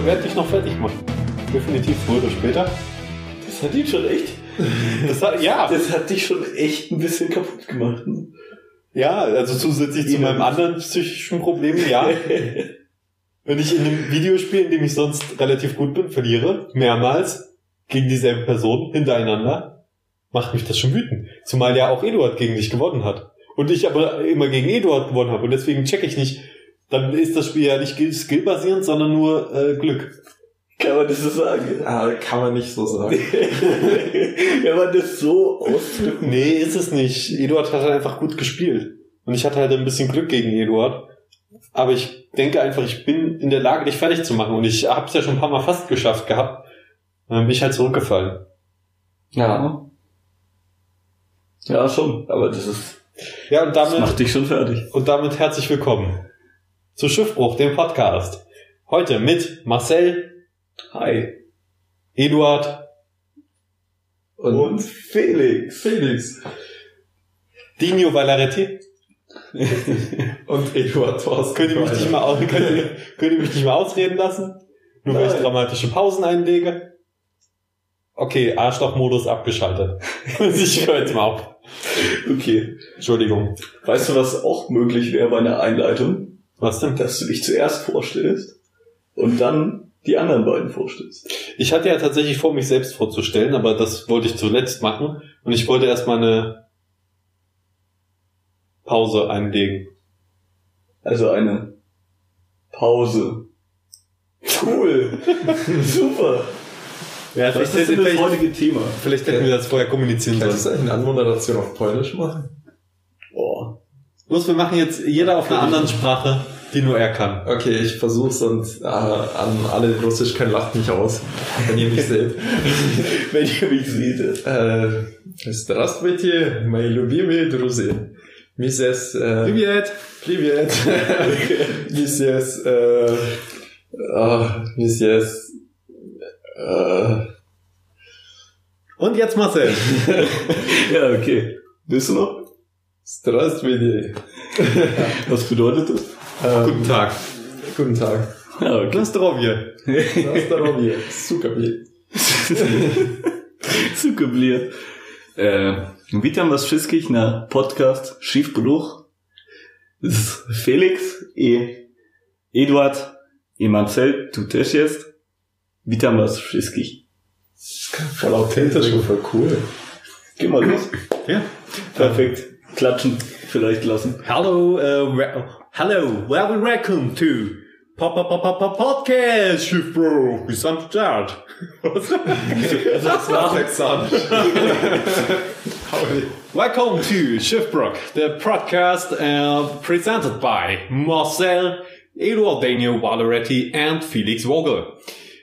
mal, werde dich noch fertig machen. Definitiv früher oder später. Das hat ihn schon echt. Das hat, ja, Das hat dich schon echt ein bisschen kaputt gemacht. ne? ja, also zusätzlich zu meinem anderen psychischen Problem, ja. Wenn ich in einem Videospiel, in dem ich sonst relativ gut bin, verliere, mehrmals, gegen dieselbe Person, hintereinander, macht mich das schon wütend. Zumal ja auch Eduard gegen dich gewonnen hat. Und ich aber immer gegen Eduard gewonnen habe. Und deswegen check ich nicht, dann ist das Spiel ja nicht skill- skillbasierend, sondern nur äh, Glück. Kann man das so sagen? Ah, kann man nicht so sagen. Wenn man das so ausdrückt. Nee, ist es nicht. Eduard hat halt einfach gut gespielt. Und ich hatte halt ein bisschen Glück gegen Eduard. Aber ich denke einfach, ich bin in der Lage, dich fertig zu machen. Und ich habe es ja schon ein paar Mal fast geschafft gehabt. Und dann bin ich halt zurückgefallen. Ja. Ja, schon. Aber das ist, Ja, und das damit, macht dich schon fertig. und damit herzlich willkommen zu Schiffbruch, dem Podcast. Heute mit Marcel, Hi. Eduard, Und, Felix. Felix Dino Valaretti. und Eduard Thorsten. Könnt ihr mich nicht mal, könnt ihr, könnt ihr mich nicht mal ausreden lassen? Nur weil ich dramatische Pausen einlege? Okay, Arschlochmodus abgeschaltet. ich höre jetzt mal auf. Okay. Entschuldigung. Weißt du, was auch möglich wäre bei einer Einleitung? Was denn? Dass du dich zuerst vorstellst und dann die anderen beiden vorstellst. Ich hatte ja tatsächlich vor, mich selbst vorzustellen, aber das wollte ich zuletzt machen. Und ich wollte erstmal eine Pause einlegen. Also eine Pause. Cool. Super. Ja, Was ist das heutige Thema? vielleicht hätten wir das vorher kommunizieren Kannst du sollen. eigentlich eine Anmoderation auf Polnisch machen? Boah. Los, wir machen jetzt jeder auf einer anderen Sprache, die nur er kann. Okay, ich versuch's und äh, an alle die Russisch können, lacht mich aus, wenn ihr mich seht. Wenn ihr mich seht. Äh, Здравствуйте, мои любимые друзья. Миссис... Äh, Привет. Привет. Миссис... Äh, ah, Mrs. Äh, Und jetzt Marcel. Ja, okay. Bist du noch? Здравствуйте. Was bedeutet das? Ähm, guten Tag. Guten Tag. Ja, okay. Na zdrowie. Na zdrowie. Sukabli. Sukabli. E, witam was wszystkich na podcast Schiefbruch. Felix i Eduard i Marcel tu też jest. Witam was wszystkich. Voll authentisch und voll cool. Geh mal los. Ja. Perfekt. Klatschen vielleicht lassen. Hallo, uh, hello, well, welcome to Pop Pop Pop Pop Podcast, Schiff Bro. Wie sind Start? Das war texanisch. Welcome to Schiffbrook, the podcast uh, presented by Marcel, Eduardo Daniel Valeretti, and Felix Vogel.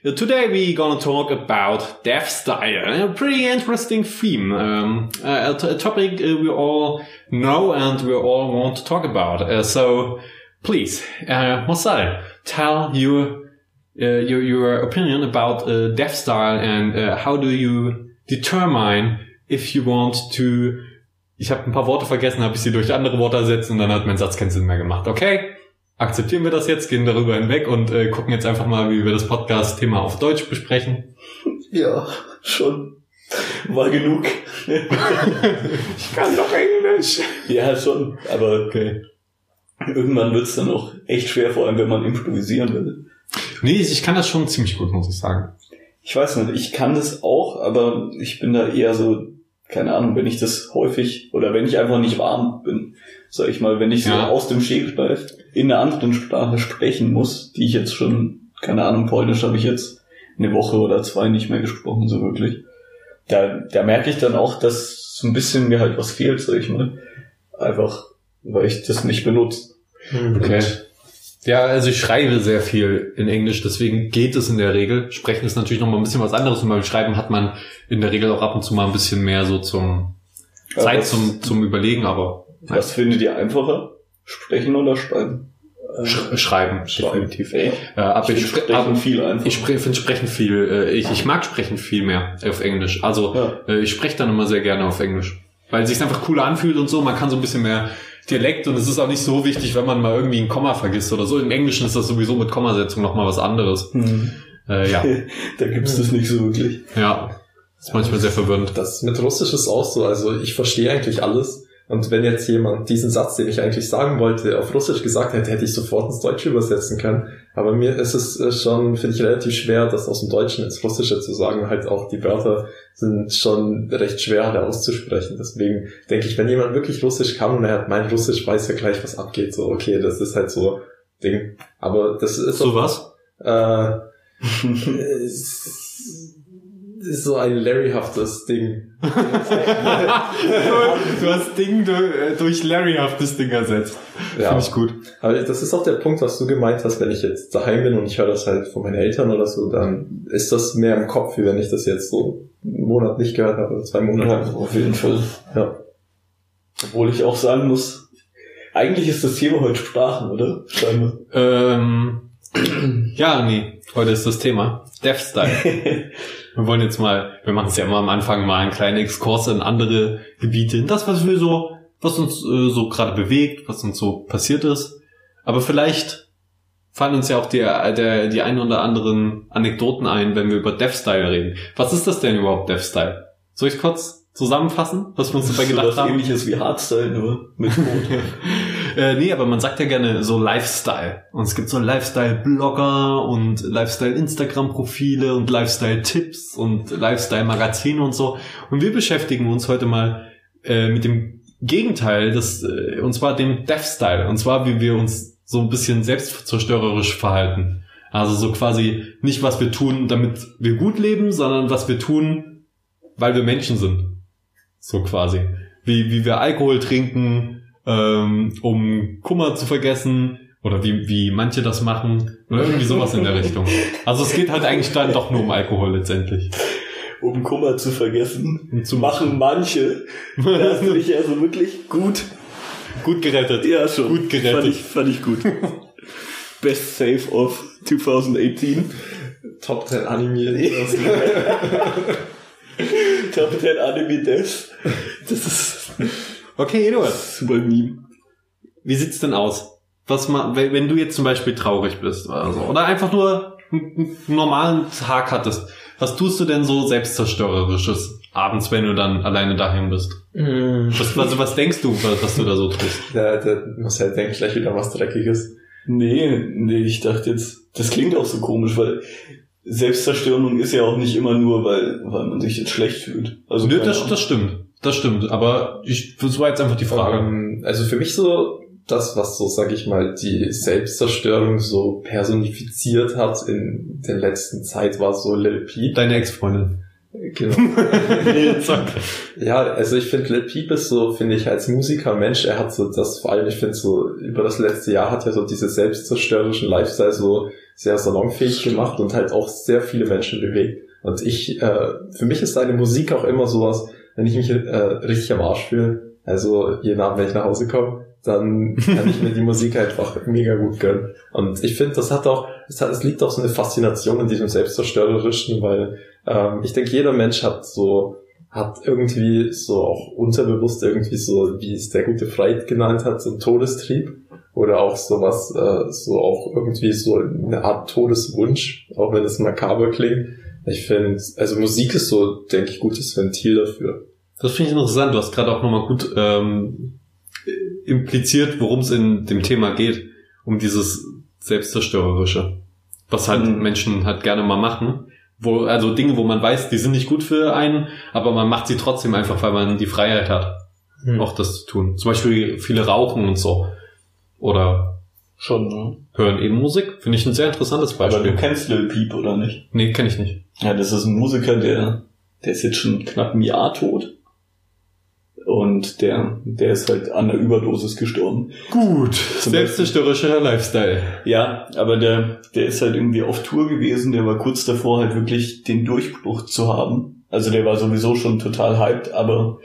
Uh, Today we're gonna talk about death style, a pretty interesting theme, um, a, t- a topic uh, we all know and we all want to talk about. Uh, so please, uh, Marcel, tell your uh, your your opinion about death style and how do you determine if you want to ich habe ein paar Worte vergessen, habe ich sie durch andere Worte ersetzt und dann hat mein Satz keinen Sinn mehr gemacht. Okay, akzeptieren wir das jetzt, gehen darüber hinweg und äh, gucken jetzt einfach mal, wie wir das Podcast-Thema auf Deutsch besprechen. Ja, schon. War genug. Ich kann doch Englisch. Ja, schon. Aber Okay. irgendwann wird's dann auch echt schwer, vor allem wenn man improvisieren will. Nee, ich kann das schon ziemlich gut, muss ich sagen. Ich weiß nicht, ich kann das auch, aber ich bin da eher so, keine Ahnung, wenn ich das häufig oder wenn ich einfach nicht warm bin, sag ich mal, wenn ich so Ja. aus dem Stegreif in einer anderen Sprache sprechen muss, die ich jetzt schon, keine Ahnung, Polnisch habe ich jetzt eine Woche oder zwei nicht mehr gesprochen, so wirklich. Da, da merke ich dann auch, dass so ein bisschen mir halt was fehlt, sag ich mal. Einfach, weil ich das nicht benutze. Okay. Ja, also ich schreibe sehr viel in Englisch, deswegen geht es in der Regel. Sprechen ist natürlich noch mal ein bisschen was anderes und beim Schreiben hat man in der Regel auch ab und zu mal ein bisschen mehr so zum Zeit zum, zum Überlegen, aber Was findet ihr einfacher? Sprechen oder schreiben? Sch schreiben, definitiv. Ey, Äh, aber ich ich, Sprechen viel einfacher. ich spre finde Sprechen viel, äh, ich, ich mag Sprechen viel mehr auf Englisch. Also Ja. äh, ich spreche dann immer sehr gerne auf Englisch. Weil es sich einfach cooler anfühlt und so. Man kann so ein bisschen mehr Dialekt und es ist auch nicht so wichtig, wenn man mal irgendwie ein Komma vergisst oder so. Im Englischen ist das sowieso mit Kommasetzung nochmal was anderes. Hm. Äh, ja, da gibt's das nicht so wirklich. ja. Ist manchmal sehr verwirrend. Das mit Russisch ist auch so. Also ich verstehe eigentlich alles. Und wenn jetzt jemand diesen Satz, den ich eigentlich sagen wollte, auf Russisch gesagt hätte, hätte ich sofort ins Deutsche übersetzen können. Aber mir ist es äh, schon, finde ich, relativ schwer, das aus dem Deutschen ins Russische zu sagen. Halt auch die Wörter sind schon recht schwer alle auszusprechen. Deswegen denke ich, wenn jemand wirklich Russisch kann und er hat mein Russisch, weiß er gleich, was abgeht. So, okay, das ist halt so Ding. Aber das ist So was? äh, ist so ein Larry-haftes Ding. du hast Ding du- durch Larryhaftes Ding ersetzt. Ja. Finde ich gut. Aber das ist auch der Punkt, was du gemeint hast, wenn ich jetzt daheim bin und ich höre das halt von meinen Eltern oder so, dann ist das mehr im Kopf, wie wenn ich das jetzt so einen Monat nicht gehört habe oder zwei Ja, Monate. auf jeden Fall. Ja. Obwohl ich auch sagen muss, eigentlich ist das Thema heute Sprachen, oder? Scheinbar. Ähm, ja, nee, heute ist das Thema Death Style. Wir wollen jetzt mal, wir machen es ja immer am Anfang mal einen kleinen Exkurs in andere Gebiete, in das, was wir so, was uns äh, so gerade bewegt, was uns so passiert ist. Aber vielleicht fallen uns ja auch die, der, die ein oder anderen Anekdoten ein, wenn wir über Death Style reden. Was ist das denn überhaupt, Death Style? Soll ich kurz zusammenfassen, was wir uns dabei so gedacht was haben? ähnliches wie Hardstyle, nur mit Code. Äh, nee, aber man sagt ja gerne so Lifestyle. Und es gibt so Lifestyle-Blogger und Lifestyle-Instagram-Profile und Lifestyle-Tipps und Lifestyle-Magazine und so. Und wir beschäftigen uns heute mal äh, mit dem Gegenteil, des, äh, und zwar dem Death-Style. Und zwar, wie wir uns so ein bisschen selbstzerstörerisch verhalten. Also so quasi nicht, was wir tun, damit wir gut leben, sondern was wir tun, weil wir Menschen sind. So quasi. Wie, wie wir Alkohol trinken, ähm, um Kummer zu vergessen. Oder wie, wie manche das machen. Oder irgendwie sowas in der Richtung. Also es geht halt eigentlich dann doch nur um Alkohol letztendlich. um Kummer zu vergessen, Und zu machen manche. Da hast du dich also wirklich gut, Gut gerettet. ja schon, Gut gerettet. Fand ich, fand ich gut. Best Save of 2018. Top 10 animiert. Top 10 Anime Death. Das ist Okay, Eduard. super Meme. Wie sieht's denn aus? Was ma, wenn du jetzt zum Beispiel traurig bist oder so, oder einfach nur einen normalen Tag hattest, was tust du denn so selbstzerstörerisches abends, wenn du dann alleine daheim bist? Was, also was denkst du, was, was du da so tust? Der, der muss halt denken, gleich wieder was Dreckiges. Nee, nee, ich dachte jetzt, das klingt auch so komisch, weil Selbstzerstörung ist ja auch nicht immer nur, weil, weil man sich jetzt schlecht fühlt. Also Nö, das, das stimmt. Das stimmt. Aber ich, das war jetzt einfach die Frage. Ähm, also für mich so das, was so, sag ich mal, die Selbstzerstörung so personifiziert hat in der letzten Zeit, war so Lil Peep. Deine Ex-Freundin. Genau. Ja, also ich finde, Lil Peep ist so, finde ich, als Musiker, Mensch, er hat so das, vor allem, ich finde so, über das letzte Jahr hat er so diese selbstzerstörerischen Lifestyle so sehr salonfähig gemacht und halt auch sehr viele Menschen bewegt. Und ich, äh, für mich ist seine Musik auch immer sowas, wenn ich mich äh, richtig am Arsch fühle, also jeden Abend, wenn ich nach Hause komme, dann kann ich mir die Musik einfach mega gut gönnen. Und ich finde, das hat auch, es, hat, es liegt auch so eine Faszination in diesem Selbstzerstörerischen, weil ähm, ich denke, jeder Mensch hat so, hat irgendwie so auch unterbewusst irgendwie so, wie es der gute Freud genannt hat, so einen Todestrieb oder auch sowas, äh, so auch irgendwie so eine Art Todeswunsch, auch wenn es makaber klingt. Ich finde, also Musik ist so, denke ich, gutes Ventil dafür. Das finde ich interessant. Du hast gerade auch nochmal gut ähm, impliziert, worum es in dem Thema geht. Um dieses Selbstzerstörerische. Was halt Mhm. Menschen halt gerne mal machen. Wo, also Dinge, wo man weiß, die sind nicht gut für einen, aber man macht sie trotzdem einfach, weil man die Freiheit hat, Hm. auch das zu tun. Zum Beispiel viele rauchen und so. Oder Schon, ne? hören eben Musik. Finde ich ein sehr interessantes Aber Beispiel. du kennst Lil Peep, oder nicht? nee, kenne ich nicht. Ja, das ist ein Musiker, der, der ist jetzt schon knapp ein Jahr tot. Und der, der ist halt an der Überdosis gestorben. Gut. Selbstzerstörerischer Lifestyle. Ja, aber der, der ist halt irgendwie auf Tour gewesen, der war kurz davor halt wirklich den Durchbruch zu haben. Also der war sowieso schon total hyped, aber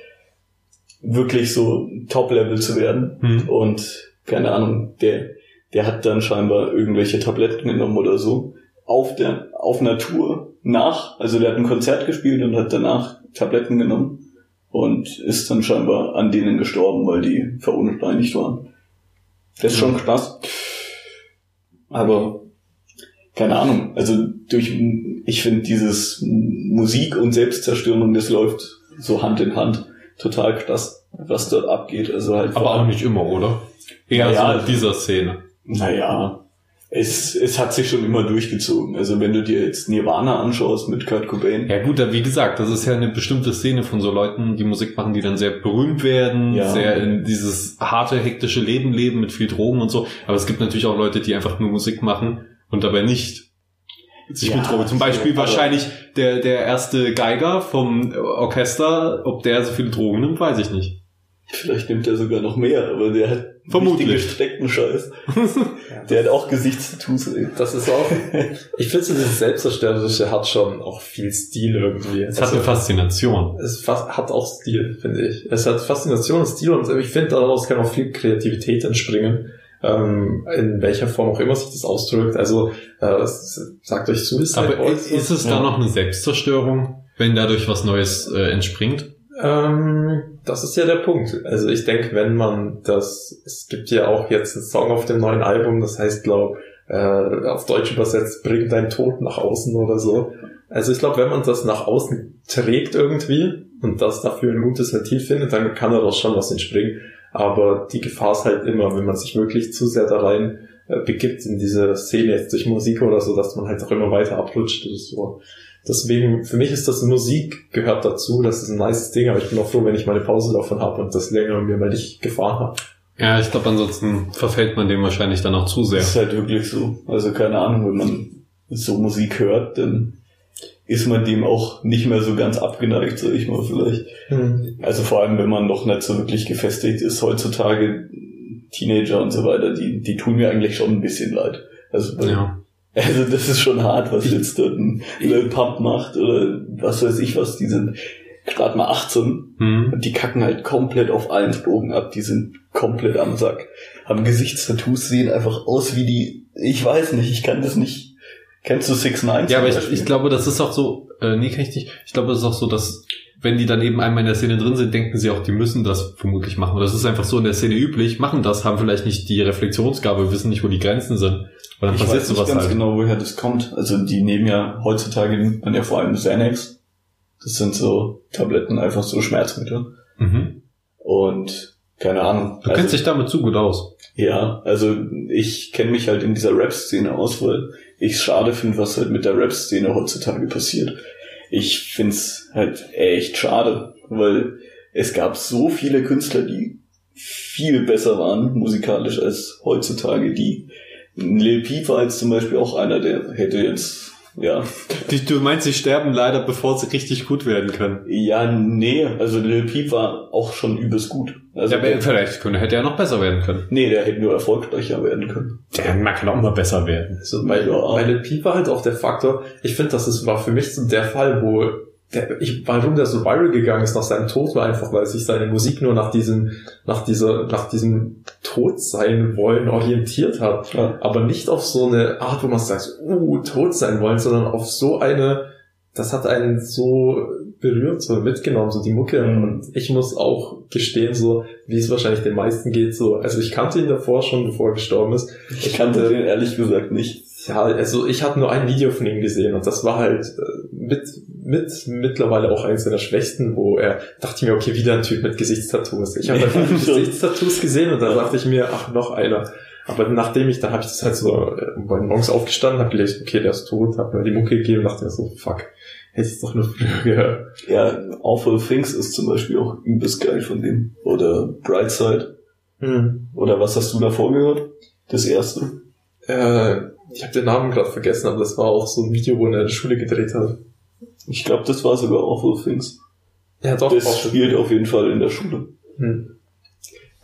wirklich so Top-Level zu werden. Hm. Und keine Ahnung, der, der hat dann scheinbar irgendwelche Tabletten genommen oder so. Auf der, auf einer Tour nach, also der hat ein Konzert gespielt und hat danach Tabletten genommen. Und ist dann scheinbar an denen gestorben, weil die verunreinigt waren. Das ist schon krass. Aber keine Ahnung, also durch, ich finde dieses Musik und Selbstzerstörung, das läuft so Hand in Hand. Total krass, was dort abgeht. Also halt Aber auch nicht immer, oder? Eher Naja, so in dieser Szene. Naja, es, es hat sich schon immer durchgezogen. Also wenn du dir jetzt Nirvana anschaust mit Kurt Cobain, Ja gut, wie gesagt, das ist ja eine bestimmte Szene von so Leuten, die Musik machen, die dann sehr berühmt werden, Ja. sehr in dieses harte, hektische Leben leben mit viel Drogen und so. Aber es gibt natürlich auch Leute, die einfach nur Musik machen und dabei nicht sich Ja, mit Drogen. Zum Beispiel wahrscheinlich der, der erste Geiger vom Orchester, ob der so viele Drogen nimmt, weiß ich nicht. vielleicht nimmt er sogar noch mehr, aber der hat Vermutlich. richtig gesteckten Scheiß. Der hat auch Gesichtstattoos. Das ist auch, ich finde so dieses Selbstzerstörerische hat schon auch viel Stil irgendwie. Es hat eine Faszination. es hat auch Stil, finde ich. Es hat Faszination und Stil und ich finde daraus kann auch viel Kreativität entspringen. Ähm, in welcher Form auch immer sich das ausdrückt. Also äh, sagt euch Suicide Aber Boys ist es da Ja. noch eine Selbstzerstörung, wenn dadurch was Neues äh, entspringt? Ähm, das ist ja der Punkt. Also ich denke, wenn man das, es gibt ja auch jetzt einen Song auf dem neuen Album, das heißt, glaub, äh, auf Deutsch übersetzt, bring dein Tod nach außen oder so. Also ich glaube, wenn man das nach außen trägt irgendwie und das dafür ein gutes Ventil findet, dann kann daraus schon was entspringen. Aber die Gefahr ist halt immer, wenn man sich wirklich zu sehr da rein äh, begibt in diese Szene jetzt durch Musik oder so, dass man halt auch immer weiter abrutscht oder so. Deswegen, für mich ist das Musik gehört dazu, das ist ein nice Ding, aber ich bin auch froh, wenn ich meine Pause davon habe und das länger mir mal nicht gefahren habe. Ja, ich glaube, ansonsten verfällt man dem wahrscheinlich dann auch zu sehr. Das ist halt wirklich so. Also keine Ahnung, wenn man so Musik hört, dann ist man dem auch nicht mehr so ganz abgeneigt, sag ich mal vielleicht. Also vor allem, wenn man noch nicht so wirklich gefestigt ist, heutzutage Teenager und so weiter, die, die tun mir eigentlich schon ein bisschen leid. Also, Ja. Also das ist schon hart, was jetzt dort ein Lil Pump macht oder was weiß ich was, die sind gerade mal 18 Hm. und die kacken halt komplett auf allen Drogen ab, die sind komplett am Sack. Haben Gesichtstattoos, sehen einfach aus wie die, ich weiß nicht, ich kann das nicht. Kennst du Six Nine? Ja, aber ich, ich glaube, das ist auch so, äh, nee, kann ich nicht. Ich glaube, das ist auch so, dass wenn die dann eben einmal in der Szene drin sind, denken sie auch, die müssen das vermutlich machen. Und das ist einfach so in der Szene üblich, machen das, haben vielleicht nicht die Reflexionsgabe, wissen nicht, wo die Grenzen sind. Und dann ich passiert weiß nicht sowas ganz halt. genau, woher das kommt. Also die nehmen ja heutzutage nimmt man ja vor allem Xanax. Das sind so Tabletten, einfach so Schmerzmittel. Mhm. Und keine Ahnung. Du also, kennst dich damit zu gut aus. Ja, also ich kenne mich halt in dieser Rap-Szene aus, weil ich schade finde, was halt mit der Rap-Szene heutzutage passiert. Ich find's halt echt schade, weil es gab so viele Künstler, die viel besser waren musikalisch als heutzutage. Die Lil Peep war jetzt zum Beispiel auch einer, der hätte jetzt ja Die, du meinst, sie sterben leider, bevor sie richtig gut werden können. ja nee, also Lil Peep war auch schon übelst gut. Also Ja, aber der, vielleicht könnte, hätte er noch besser werden können. nee, der hätte nur erfolgreicher werden können. Der, man kann auch immer besser werden. Also bei, Ja. bei Lil Peep war halt auch der Faktor, ich finde, das ist, war für mich so der Fall, wo der, ich, warum der so viral gegangen ist nach seinem Tod, war einfach, weil sich seine Musik nur nach diesem, nach dieser, nach diesem Tod sein wollen orientiert hat. Ja. Aber nicht auf so eine Art, wo man sagt, uh, tot sein wollen, sondern auf so eine, das hat einen so berührt, so mitgenommen, so die Mucke. Mhm. Und ich muss auch gestehen, so, wie es wahrscheinlich den meisten geht, so, also ich kannte ihn davor schon, bevor er gestorben ist. Ich kannte den ehrlich gesagt nicht. Ja, also ich habe nur ein Video von ihm gesehen und das war halt äh, mit, mit mittlerweile auch eins seiner schwächsten, wo er dachte ich mir, okay, wieder ein Typ mit Gesichtstattoos. Ich habe einfach. Gesichtstattoos gesehen und da dachte ich mir, ach, noch einer. Aber nachdem ich, dann habe ich das halt so, äh, morgens aufgestanden, habe gelesen, okay, der ist tot, habe mir die Mucke gegeben und dachte mir so, fuck, hätte ich doch nur früher gehört. Ja, Awful Things ist zum Beispiel auch übelst geil von dem. Oder Brightside. Hm. Oder was hast du davor gehört? Das erste. Äh, ich habe den Namen gerade vergessen, aber das war auch so ein Video, wo er in der Schule gedreht hat. Ich glaube, das war sogar Awful Things. Ja, doch. Das auch. spielt auf jeden Fall in der Schule. Hm.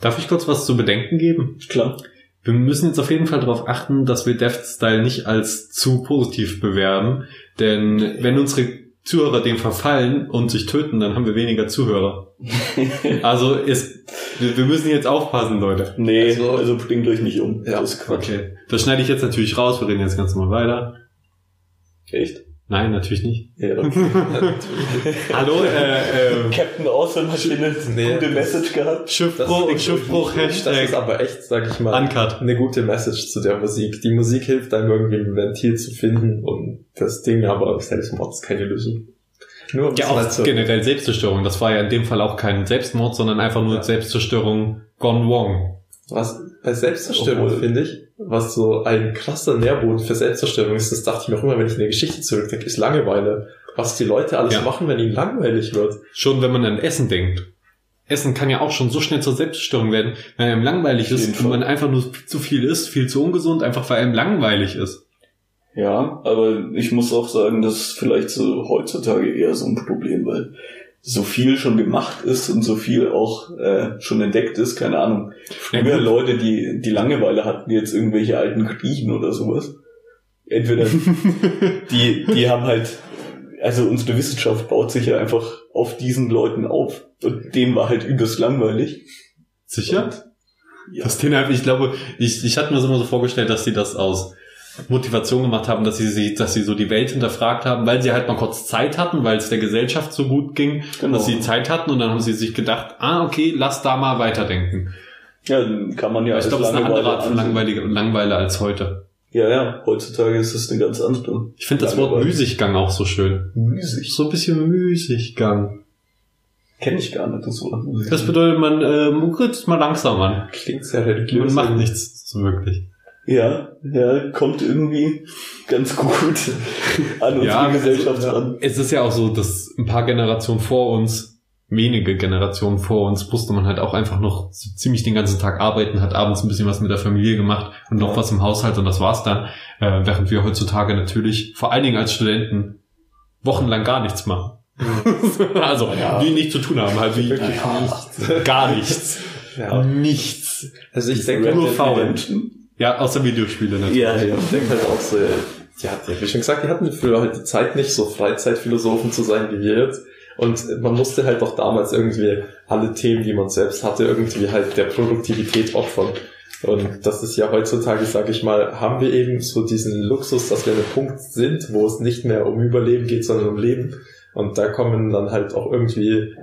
Darf ich kurz was zu bedenken geben? Klar. Wir müssen jetzt auf jeden Fall darauf achten, dass wir Death Style nicht als zu positiv bewerben. Denn wenn unsere Zuhörer dem verfallen und sich töten, dann haben wir weniger Zuhörer. Also ist, wir müssen jetzt aufpassen, Leute. Nee, Also- also, bringt euch nicht um. Ja, das ist Quatsch. Okay. Das schneide ich jetzt natürlich raus. Wir reden jetzt ganz normal weiter. Echt? Nein, natürlich nicht. Ja, okay. Hallo, äh, äh, Captain Awesome hat hier eine Nee, gute das- Message gehabt. Schiffbruch, klingt Schiffbruch, irgendwie- Das ist Hashtag, aber echt, sag ich mal, Uncut. eine gute Message zu der Musik. Die Musik hilft einem irgendwie ein Ventil zu finden und das Ding, aber Selbstmord ist keine Lösung. Nur um Ja, auch zu- generell Selbstzerstörung. Das war ja in dem Fall auch kein Selbstmord, sondern einfach nur Ja. Selbstzerstörung gone wrong. Was bei Selbstzerstörung finde ich, was so ein krasser Nährboden für Selbstzerstörung ist, das dachte ich mir auch immer, wenn ich in der Geschichte zurückdenke, ist Langeweile. Was die Leute alles Ja. machen, wenn ihnen langweilig wird. Schon wenn man an Essen denkt. Essen kann ja auch schon so schnell zur Selbstzerstörung werden, weil einem langweilig ist und Fall. man einfach nur viel zu viel isst, viel zu ungesund, einfach weil einem langweilig ist. Ja, aber ich muss auch sagen, das ist vielleicht so heutzutage eher so ein Problem, weil so viel schon gemacht ist und so viel auch äh, schon entdeckt ist, keine Ahnung. Früher. Leute, die die Langeweile hatten, jetzt irgendwelche alten Griechen oder sowas. Entweder die, die haben halt, also unsere Wissenschaft baut sich ja einfach auf diesen Leuten auf. Und denen war halt übelst langweilig. Sicher? Ja. Das Thema, ich glaube, ich, ich hatte mir das immer so vorgestellt, dass sie das aus Motivation gemacht haben, dass sie, sie, dass sie so die Welt hinterfragt haben, weil sie halt mal kurz Zeit hatten, weil es der Gesellschaft so gut ging, Genau. dass sie Zeit hatten und dann haben sie sich gedacht, ah, okay, lass da mal weiterdenken. Ja, dann kann man ja ich glaube, es ist eine andere Art von. Langweile, Langweile als heute. Ja, ja, heutzutage ist es eine ganz andere. Ich finde das Wort. Müßiggang auch so schön. Müßig. So ein bisschen Müßiggang. Kenne ich gar nicht, das Wort. Das bedeutet, man äh, muckelt mal langsam an. Klingt sehr religiös. Man macht nichts so wirklich. Ja, ja, kommt irgendwie ganz gut an unsere Ja, Gesellschaft also, ran. Es ist ja auch so, dass ein paar Generationen vor uns, wenige Generationen vor uns, musste man halt auch einfach noch so ziemlich den ganzen Tag arbeiten, hat abends ein bisschen was mit der Familie gemacht und noch Ja. was im Haushalt und das war's dann. Äh, während wir heutzutage natürlich, vor allen Dingen als Studenten, wochenlang gar nichts machen. also, Ja. die nichts zu tun haben, halt wie Wirklich Ja. gar nichts. Ja. Nichts. Also ich denke, nur faul. Ja, außer Videospiele natürlich. Ja, ja. ich denke halt auch so, ja, wie schon gesagt, die hatten früher halt die Zeit nicht, so Freizeitphilosophen zu sein wie wir jetzt. Und man musste halt auch damals irgendwie alle Themen, die man selbst hatte, irgendwie halt der Produktivität opfern. Und das ist ja heutzutage, sage ich mal, haben wir eben so diesen Luxus, dass wir an einem Punkt sind, wo es nicht mehr um Überleben geht, sondern um Leben. Und da kommen dann halt auch irgendwie,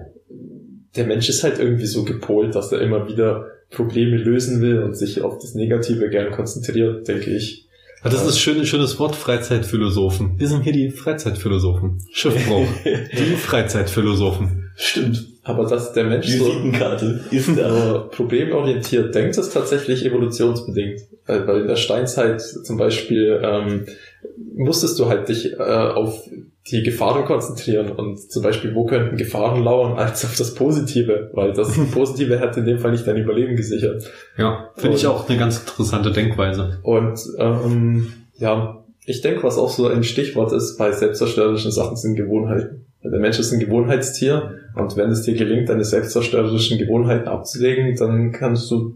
der Mensch ist halt irgendwie so gepolt, dass er immer wieder Probleme lösen will und sich auf das Negative gern konzentriert, denke ich. Ah, Das ist ein schönes, schönes Wort, Freizeitphilosophen. Wir sind hier die Freizeitphilosophen. Schiffbruch. die Freizeitphilosophen. Stimmt. Aber dass der Mensch so, Visitenkarte ist da. so problemorientiert denkt, ist tatsächlich evolutionsbedingt. Weil weil in der Steinzeit zum Beispiel ähm, musstest du halt dich äh, auf die Gefahren konzentrieren und zum Beispiel, wo könnten Gefahren lauern, als auf das Positive, weil das Positive hätte in dem Fall nicht dein Überleben gesichert. Ja, finde ich auch eine ganz interessante Denkweise. Und ähm, ja, ich denke, was auch so ein Stichwort ist bei selbstzerstörerischen Sachen, sind Gewohnheiten. Der Mensch ist ein Gewohnheitstier und wenn es dir gelingt, deine selbstzerstörerischen Gewohnheiten abzulegen, dann kannst du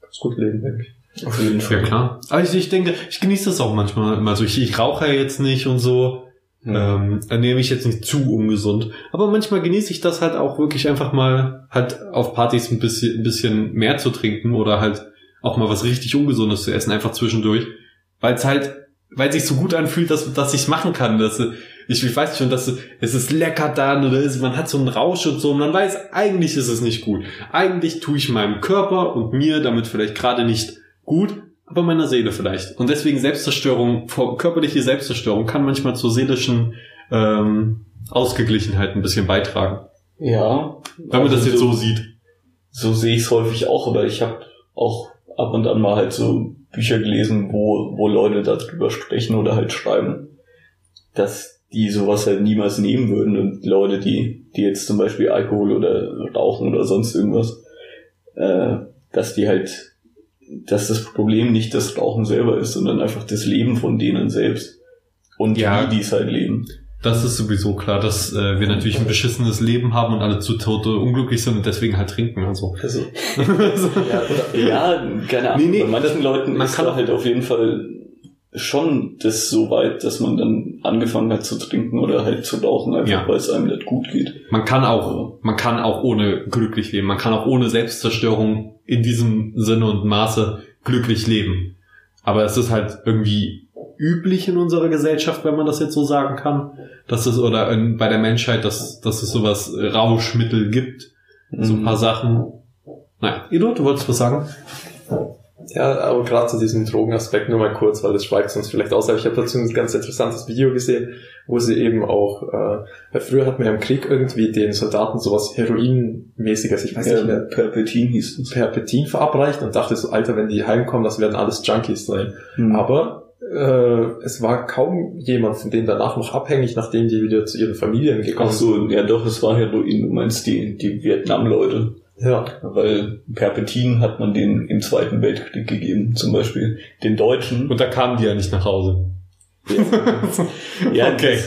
ganz gut leben, denke ich. Auf jeden Ja, klar. Aber ich, ich denke, ich genieße das auch manchmal. Also ich, ich rauche ja jetzt nicht und so. Ähm, ernähre mich jetzt nicht zu ungesund. Aber manchmal genieße ich das halt auch wirklich einfach mal halt auf Partys ein bisschen, ein bisschen mehr zu trinken oder halt auch mal was richtig Ungesundes zu essen, einfach zwischendurch. Weil es halt, weil es sich so gut anfühlt, dass, dass ich es machen kann. Dass, ich, ich weiß schon, dass es ist lecker dann oder ist, man hat so einen Rausch und so und man weiß, eigentlich ist es nicht gut. Eigentlich tue ich meinem Körper und mir damit vielleicht gerade nicht gut, aber meiner Seele vielleicht. Und deswegen Selbstzerstörung, körperliche Selbstzerstörung kann manchmal zur seelischen ähm, Ausgeglichenheit ein bisschen beitragen. Ja. Wenn man das Also jetzt so sieht. So sehe ich es häufig auch, aber ich habe auch ab und an mal halt so Bücher gelesen, wo, wo Leute darüber sprechen oder halt schreiben, dass die sowas halt niemals nehmen würden und Leute, die, die jetzt zum Beispiel Alkohol oder Rauchen oder sonst irgendwas, äh, dass die halt, dass das Problem nicht das Rauchen selber ist, sondern einfach das Leben von denen selbst. Und Ja. wie die es halt leben. Das ist sowieso klar, dass äh, wir natürlich ein beschissenes Leben haben und alle zu Tode unglücklich sind und deswegen halt trinken. Also. Also, ja, oder, Ja, keine Ahnung. Nee, nee, Bei manchen Leuten man ist kann halt auf jeden Fall schon das so weit, dass man dann angefangen hat zu trinken oder halt zu rauchen, einfach Ja. weil es einem nicht gut geht. Man kann auch, man kann auch ohne glücklich leben. Man kann auch ohne Selbstzerstörung in diesem Sinne und Maße glücklich leben. Aber es ist halt irgendwie üblich in unserer Gesellschaft, wenn man das jetzt so sagen kann. Dass es, oder in, bei der Menschheit, dass, dass es sowas Rauschmittel gibt. So ein paar Sachen. Naja, Edo, du wolltest was sagen? Ja, aber gerade zu diesem Drogenaspekt nur mal kurz, weil das schweigt sonst vielleicht aus. Aber ich habe dazu ein ganz interessantes Video gesehen, wo sie eben auch, äh, weil früher hat man ja im Krieg irgendwie den Soldaten sowas Heroinmäßiges, ich weiß nicht mehr, Perpetin hieß es. Perpetin verabreicht und dachte so, Alter, wenn die heimkommen, das werden alles Junkies sein. Hm. Aber äh, es war kaum jemand von denen danach noch abhängig, nachdem die wieder zu ihren Familien gekommen Ach so, ja doch, es war Heroin, du meinst die, die Vietnam-Leute. Ja. Weil Perpetin hat man denen im Zweiten Weltkrieg gegeben, zum Beispiel den Deutschen. Und da kamen die ja nicht nach Hause. Ja, Okay.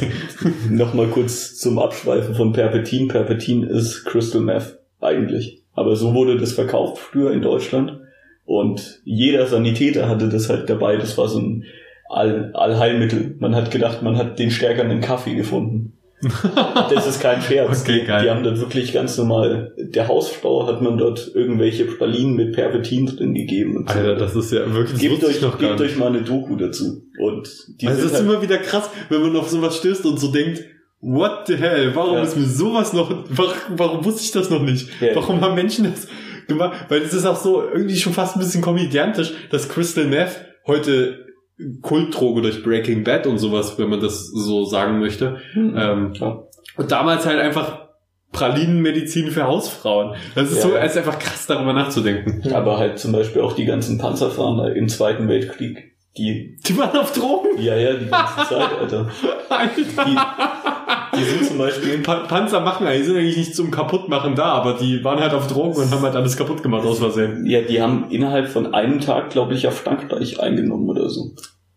Nochmal kurz zum Abschweifen von Perpetin. Perpetin ist Crystal Meth eigentlich. Aber so wurde das verkauft früher in Deutschland. Und jeder Sanitäter hatte das halt dabei. Das war so ein All Allheilmittel. Man hat gedacht, man hat den stärkeren Kaffee gefunden. Das ist kein Scherz. Okay, geil. Die haben dort wirklich ganz normal, der Hausfrau hat man dort irgendwelche Pralinen mit Perpetin drin gegeben. Und so. Alter, das ist ja wirklich, das Gebt euch, noch gebt euch mal eine Doku dazu. Und die Also sind es ist halt, immer wieder krass, wenn man auf sowas stößt und so denkt, what the hell, warum Ja. ist mir sowas noch, warum, warum wusste ich das noch nicht? Ja. Warum haben Menschen das gemacht? Weil es ist auch so irgendwie schon fast ein bisschen komödiantisch, dass Crystal Meth heute Kultdroge durch Breaking Bad und sowas, wenn man das so sagen möchte. Hm. Ähm. Und damals halt einfach Pralinenmedizin für Hausfrauen. Das ist Ja. so, es ist einfach krass, darüber nachzudenken. aber halt zum Beispiel auch die ganzen Panzerfahrer im Zweiten Weltkrieg. Die, Die waren auf Drogen. ja, ja, die ganze Zeit, Alter. Alter. Die, die sind zum Beispiel, Pa Panzer machen, die sind eigentlich nicht zum Kaputtmachen da, aber die waren halt auf Drogen und haben halt alles kaputt gemacht aus Versehen. ja, die haben innerhalb von einem Tag, glaube ich, auf Frankreich eingenommen oder so.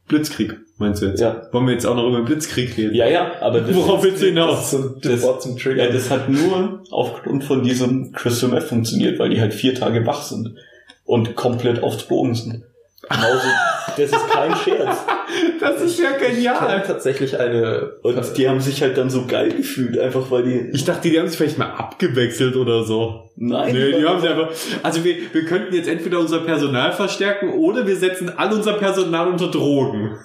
Blitzkrieg, meinst du jetzt? Ja. Wollen wir jetzt auch noch über Blitzkrieg reden? Ja, ja, aber das, Worauf willst du hinaus? So ein Das- Wort zum Trigger. ja, das hat nur aufgrund von diesem Crystal Meth funktioniert, weil die halt vier Tage wach sind und komplett auf Drogen sind. Genauso, das ist kein Scherz. Das ist ja genial. tatsächlich eine Und die haben sich halt dann so geil gefühlt, einfach weil die. Ich dachte, die haben sich vielleicht mal abgewechselt oder so. Nein, Nee, die haben sie einfach. Also wir, wir könnten jetzt entweder unser Personal verstärken oder wir setzen all unser Personal unter Drogen.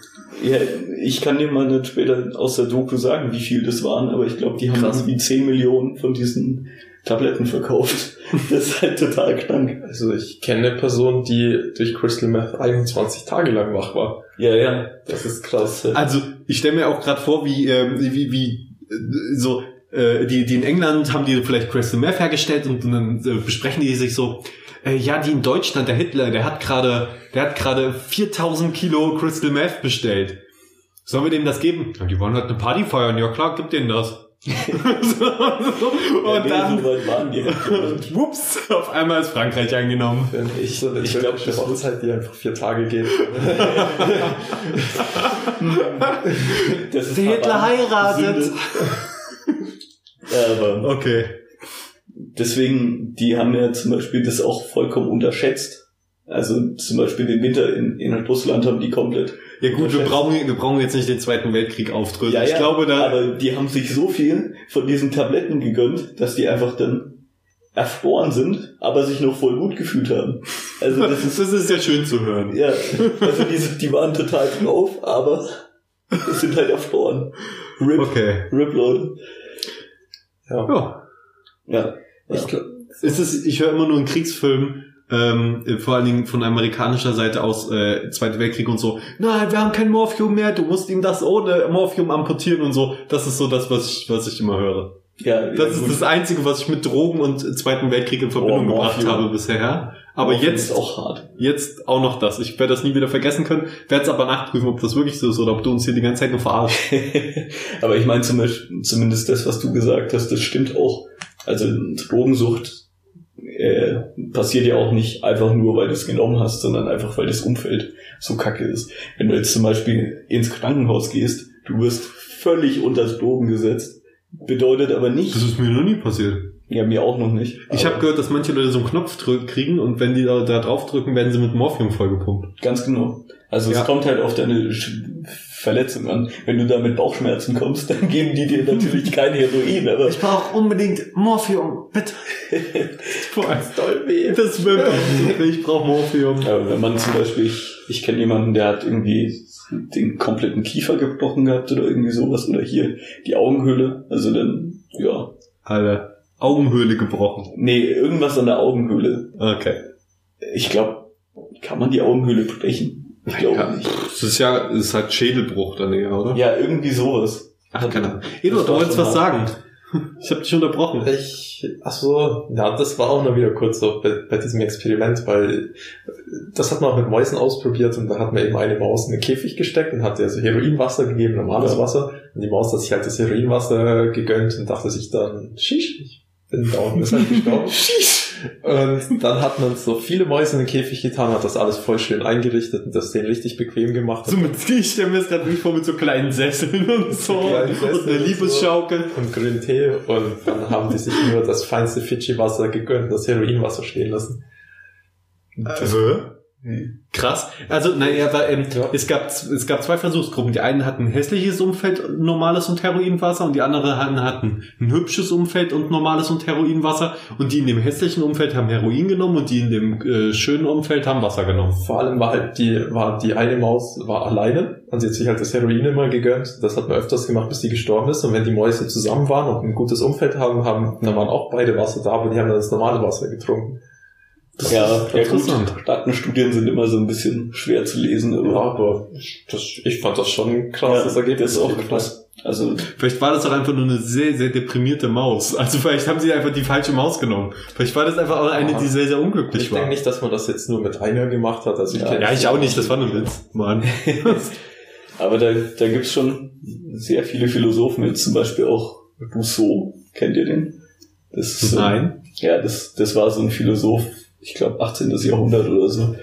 Ja, ich kann dir mal nicht später aus der Doku sagen, wie viel das waren, aber ich glaube, die haben Krass. irgendwie 10 Millionen von diesen Tabletten verkauft. Das ist halt total krank. Also ich kenne eine Person, die durch Crystal Meth 21 Tage lang wach war. Ja, ja. Das ist krass. Also ich stelle mir auch gerade vor, wie, ähm, wie, wie äh, so äh, die, die in England haben die vielleicht Crystal Meth hergestellt und dann äh, besprechen die sich so, äh, ja, die in Deutschland, der Hitler, der hat gerade, der hat gerade 4000 Kilo Crystal Meth bestellt. Sollen wir dem das geben? Ja, die wollen halt eine Party feiern. Ja klar, gib denen das. So, so. ja Und dann, so waren die. halt. wups, auf einmal ist Frankreich eingenommen. Ich, so ich glaub, türkische das- Hochzeit, die einfach vier Tage geht. Das ist Der Hitler heiratet. Aber Okay. deswegen, die haben ja zum Beispiel das auch vollkommen unterschätzt. Also zum Beispiel den Winter in, in Russland haben die komplett. Ja gut, wir brauchen, wir brauchen jetzt nicht den Zweiten Weltkrieg aufdrücken. Ja, ich ja, glaube, da, aber die haben sich so viel von diesen Tabletten gegönnt, dass die einfach dann erfroren sind, aber sich noch voll gut gefühlt haben. Also das ist das ist ja schön zu hören. ja, also die, die waren total drauf, aber sind halt erfroren. Rip, Okay. Rip Leute. Ja. Ja. Ja, Ich Es ist, ich höre immer nur in Kriegsfilmen, ähm, vor allen Dingen von amerikanischer Seite aus, äh, Zweiter Weltkrieg und so, nein, wir haben kein Morphium mehr, du musst ihm das ohne Morphium amputieren und so. Das ist so das, was ich, was ich immer höre. ja, Das ja, ist gut. das Einzige, was ich mit Drogen und Zweiten Weltkrieg in Verbindung Oh, gebracht habe bisher. Aber Morphium jetzt auch hart. Jetzt auch noch das. Ich werde das nie wieder vergessen können, werde es aber nachprüfen, ob das wirklich so ist oder ob du uns hier die ganze Zeit nur verarschst. aber ich meine zum Beispiel, zumindest das, was du gesagt hast, das stimmt auch. Also Drogensucht äh, passiert ja auch nicht einfach nur, weil du es genommen hast, sondern einfach, weil das Umfeld so kacke ist. Wenn du jetzt zum Beispiel ins Krankenhaus gehst, du wirst völlig unter Drogen gesetzt, bedeutet aber nicht, Das ist mir noch nie passiert. ja mir auch noch nicht. Ich habe gehört, dass manche Leute so einen Knopf kriegen und wenn die da, da drauf drücken, werden sie mit Morphium vollgepumpt. Ganz genau. Also Ja. es kommt halt auf deine Verletzung an. Wenn du da mit Bauchschmerzen kommst, dann geben die dir natürlich kein Heroin, aber brauche unbedingt Morphium, bitte. Boah, toll weh. das will ich brauche Morphium. Aber wenn man zum Beispiel, ich, ich kenne jemanden, der hat irgendwie den kompletten Kiefer gebrochen gehabt oder irgendwie sowas. Oder hier die Augenhöhle. Also dann, ja. Alter, Augenhöhle gebrochen. Nee, irgendwas an der Augenhöhle. Okay. Ich glaube, kann man die Augenhöhle brechen? Glaube Ja, nicht. das ist ja, das ist halt Schädelbruch dann eher, oder? Ja, irgendwie sowas. Ach, keine Ahnung. Eduard, du wolltest was sagen. Ich habe dich unterbrochen. Ich, ach so, ja, das war auch noch wieder kurz so bei, bei diesem Experiment, weil das hat man auch mit Mäusen ausprobiert und da hat man eben eine Maus in den Käfig gesteckt und hat ihr so Heroinwasser gegeben, normales Ja. Wasser. Und die Maus hat sich halt das Heroinwasser gegönnt und dachte sich dann, schisch, ich bin da und ist halt gestorben. Und dann hat man so viele Mäuse in den Käfig getan, hat das alles voll schön eingerichtet und das denen richtig bequem gemacht. So mit, ich stelle mir das gerade vor mit so kleinen Sesseln und so. Sesseln und einer und so. Liebesschaukel. und grünen Tee und dann haben die sich nur das feinste Fidschi-Wasser gegönnt, das Heroinwasser stehen lassen. Also, krass. Also, naja, aber, ähm, Ja. es, gab, es gab zwei Versuchsgruppen. Die einen hatten ein hässliches Umfeld, normales und Heroinwasser, und die anderen hatten, hatten ein hübsches Umfeld und normales und Heroinwasser. Und die in dem hässlichen Umfeld haben Heroin genommen und die in dem äh, schönen Umfeld haben Wasser genommen. Vor allem war halt die, war die eine Maus war alleine und sie hat sich halt das Heroin immer gegönnt. Das hat man öfters gemacht, bis die gestorben ist. Und wenn die Mäuse zusammen waren und ein gutes Umfeld haben, haben, dann waren auch beide Wasser da, aber die haben dann das normale Wasser getrunken. Ja, ja gut. Datenstudien sind immer so ein bisschen schwer zu lesen, aber Ja, aber das, ich fand das schon ein krasses Ja, Ergebnis. das ist auch krass. Also, Vielleicht war das auch einfach nur eine sehr, sehr deprimierte Maus. Also vielleicht haben sie einfach die falsche Maus genommen. Vielleicht war das einfach auch eine, die sehr, sehr unglücklich Ich war. denke nicht, dass man das jetzt nur mit einer gemacht hat. Also ich Ja, Ja, ich auch nicht, das war nur ein Witz. Mann. aber da, da gibt's schon sehr viele Philosophen, jetzt zum Beispiel auch Rousseau. Kennt ihr den? Das ist, Nein. Ja, das, das war so ein Philosoph, ich glaube 18. Jahrhundert oder so,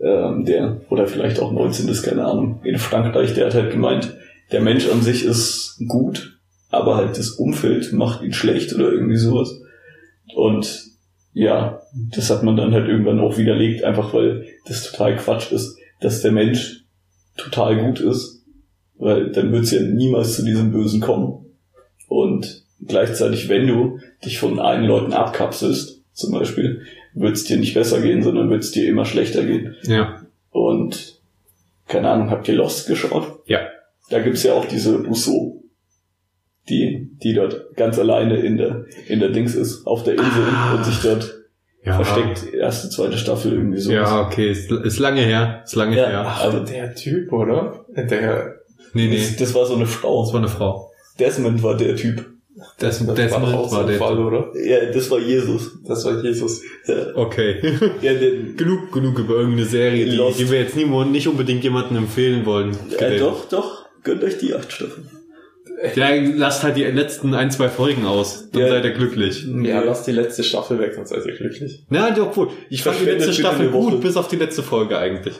ähm, der, oder vielleicht auch 19. keine Ahnung, in Frankreich, der hat halt gemeint, der Mensch an sich ist gut, aber halt das Umfeld macht ihn schlecht oder irgendwie sowas. Und ja, das hat man dann halt irgendwann auch widerlegt, einfach weil das total Quatsch ist, dass der Mensch total gut ist, weil dann wird es ja niemals zu diesem Bösen kommen. Und gleichzeitig, wenn du dich von allen Leuten abkapselst, zum Beispiel, wird es dir nicht besser gehen, sondern wird es dir immer schlechter gehen. Ja. Und keine Ahnung, habt ihr Lost geschaut? Ja. Da gibt's ja auch diese Rousseau, die, die dort ganz alleine in der, in der Dings ist, auf der Insel Ah. und sich dort Ja. versteckt, erste, zweite Staffel irgendwie so. Ja, okay, ist, ist lange her. Ist lange Ja. her. Ach, aber der Typ, oder? Der, Nee, nee. Das, das war so eine Das Frau. war eine Frau. Desmond war der Typ. Das, das das war doch auch so war ein der. Fall, oder? Ja, das war Jesus. Das war Jesus. Ja, Okay. ja den, genug, genug über irgendeine Serie, die, die wir jetzt niemand, nicht unbedingt jemandem empfehlen wollen. äh, doch, doch, gönnt euch die acht Staffeln. Ja, lasst halt die letzten ein, zwei Folgen aus. Dann Ja. seid ihr glücklich. Ja, lass die letzte Staffel weg, dann seid ihr glücklich. Na, doch gut. Ich fand die letzte Staffel gut, bis auf die letzte Folge eigentlich.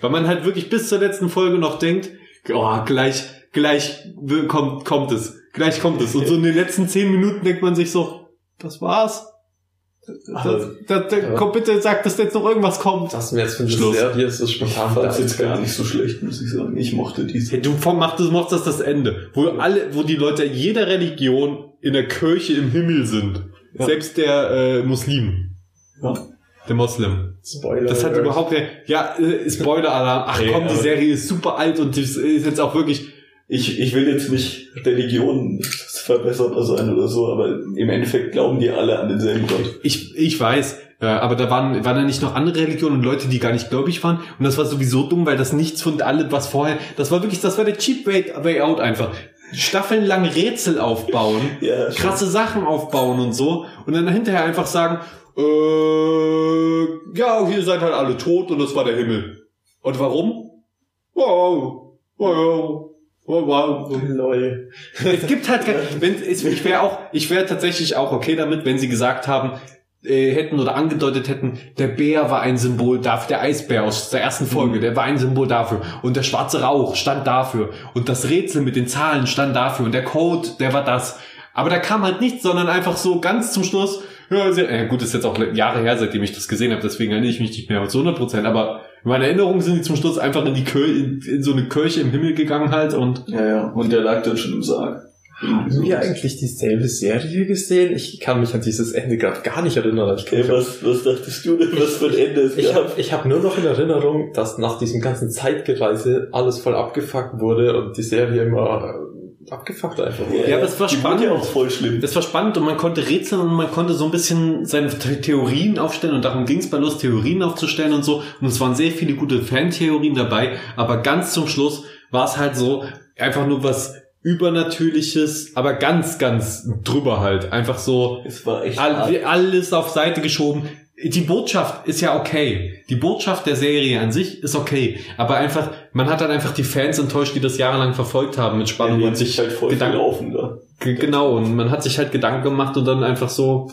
Weil man halt wirklich bis zur letzten Folge noch denkt, oh, gleich, gleich kommt, kommt es. Gleich kommt es. Und so in den letzten zehn Minuten denkt man sich so, das war's. Das, das, das, aber- komm bitte, sag, dass jetzt noch irgendwas kommt. Das mir jetzt für Schluss. Serie so Ich spontan fand's jetzt gar nicht so schlecht, muss ich sagen. Ich mochte die. Hey, Du vom- machst das, das das Ende, wo alle, wo die Leute jeder Religion in der Kirche im Himmel sind. Ja. Selbst der äh, Muslim, Ja. der Moslem. Spoiler. Das hat überhaupt ja, äh, Spoiler-Alarm. Ach Nee, komm, die Serie ist super alt und das ist jetzt auch wirklich, Ich, ich will jetzt nicht Religion verbessert sein oder so, aber im Endeffekt glauben die alle an denselben Gott. ich, ich weiß, äh, aber da waren, waren da nicht noch andere Religionen und Leute, die gar nicht gläubig waren und das war sowieso dumm, weil das nichts von allem, was vorher, das war wirklich, das war der cheap way, way out einfach. Staffeln Rätsel aufbauen, Ja, krasse Sachen aufbauen und so und dann hinterher einfach sagen, äh, ja, ihr seid halt alle tot und das war der Himmel. Und warum? Wow, wow, wow, wow. Lol. Es gibt halt wenn ich wäre auch, ich wäre tatsächlich auch okay damit, wenn sie gesagt haben, äh, hätten oder angedeutet hätten, der Bär war ein Symbol dafür, der Eisbär aus der ersten Folge, der war ein Symbol dafür und der schwarze Rauch stand dafür und das Rätsel mit den Zahlen stand dafür und der Code, der war das. Aber da kam halt nichts, sondern einfach so ganz zum Schluss, ja, sehr, äh, gut, ist jetzt auch Jahre her, seitdem ich das gesehen habe, deswegen erinnere ich mich nicht mehr zu 100 Prozent, aber in meiner Erinnerung sind die zum Schluss einfach in die Kirche, in, in so eine Kirche im Himmel gegangen halt und ja, ja. Und der lag dann schon im Sarg. Haben wir eigentlich dieselbe Serie gesehen? Ich kann mich an dieses Ende gerade gar nicht erinnern. Ich, Ey, was, was dachtest du denn, was für ein Ende es ich gab? habe ich hab nur noch in Erinnerung, dass nach diesem ganzen Zeitgereise alles voll abgefuckt wurde und die Serie immer abgefuckt einfach. Ja, aber es war die spannend. ja auch voll schlimm. Das war spannend und man konnte rätseln und man konnte so ein bisschen seine The- Theorien aufstellen und darum ging es bei Lust, Theorien aufzustellen und so. Und es waren sehr viele gute Fantheorien dabei, aber ganz zum Schluss war es halt so, einfach nur was Übernatürliches, aber ganz, ganz drüber halt. Einfach so Es war echt all, alles auf Seite geschoben. Die Botschaft ist ja okay. Die Botschaft der Serie an sich ist okay. Aber einfach, man hat dann einfach die Fans enttäuscht, die das jahrelang verfolgt haben mit Ja, Spannung die und hat sich halt voll Gedanken- gelaufen da. Genau, und man hat sich halt Gedanken gemacht und dann einfach so.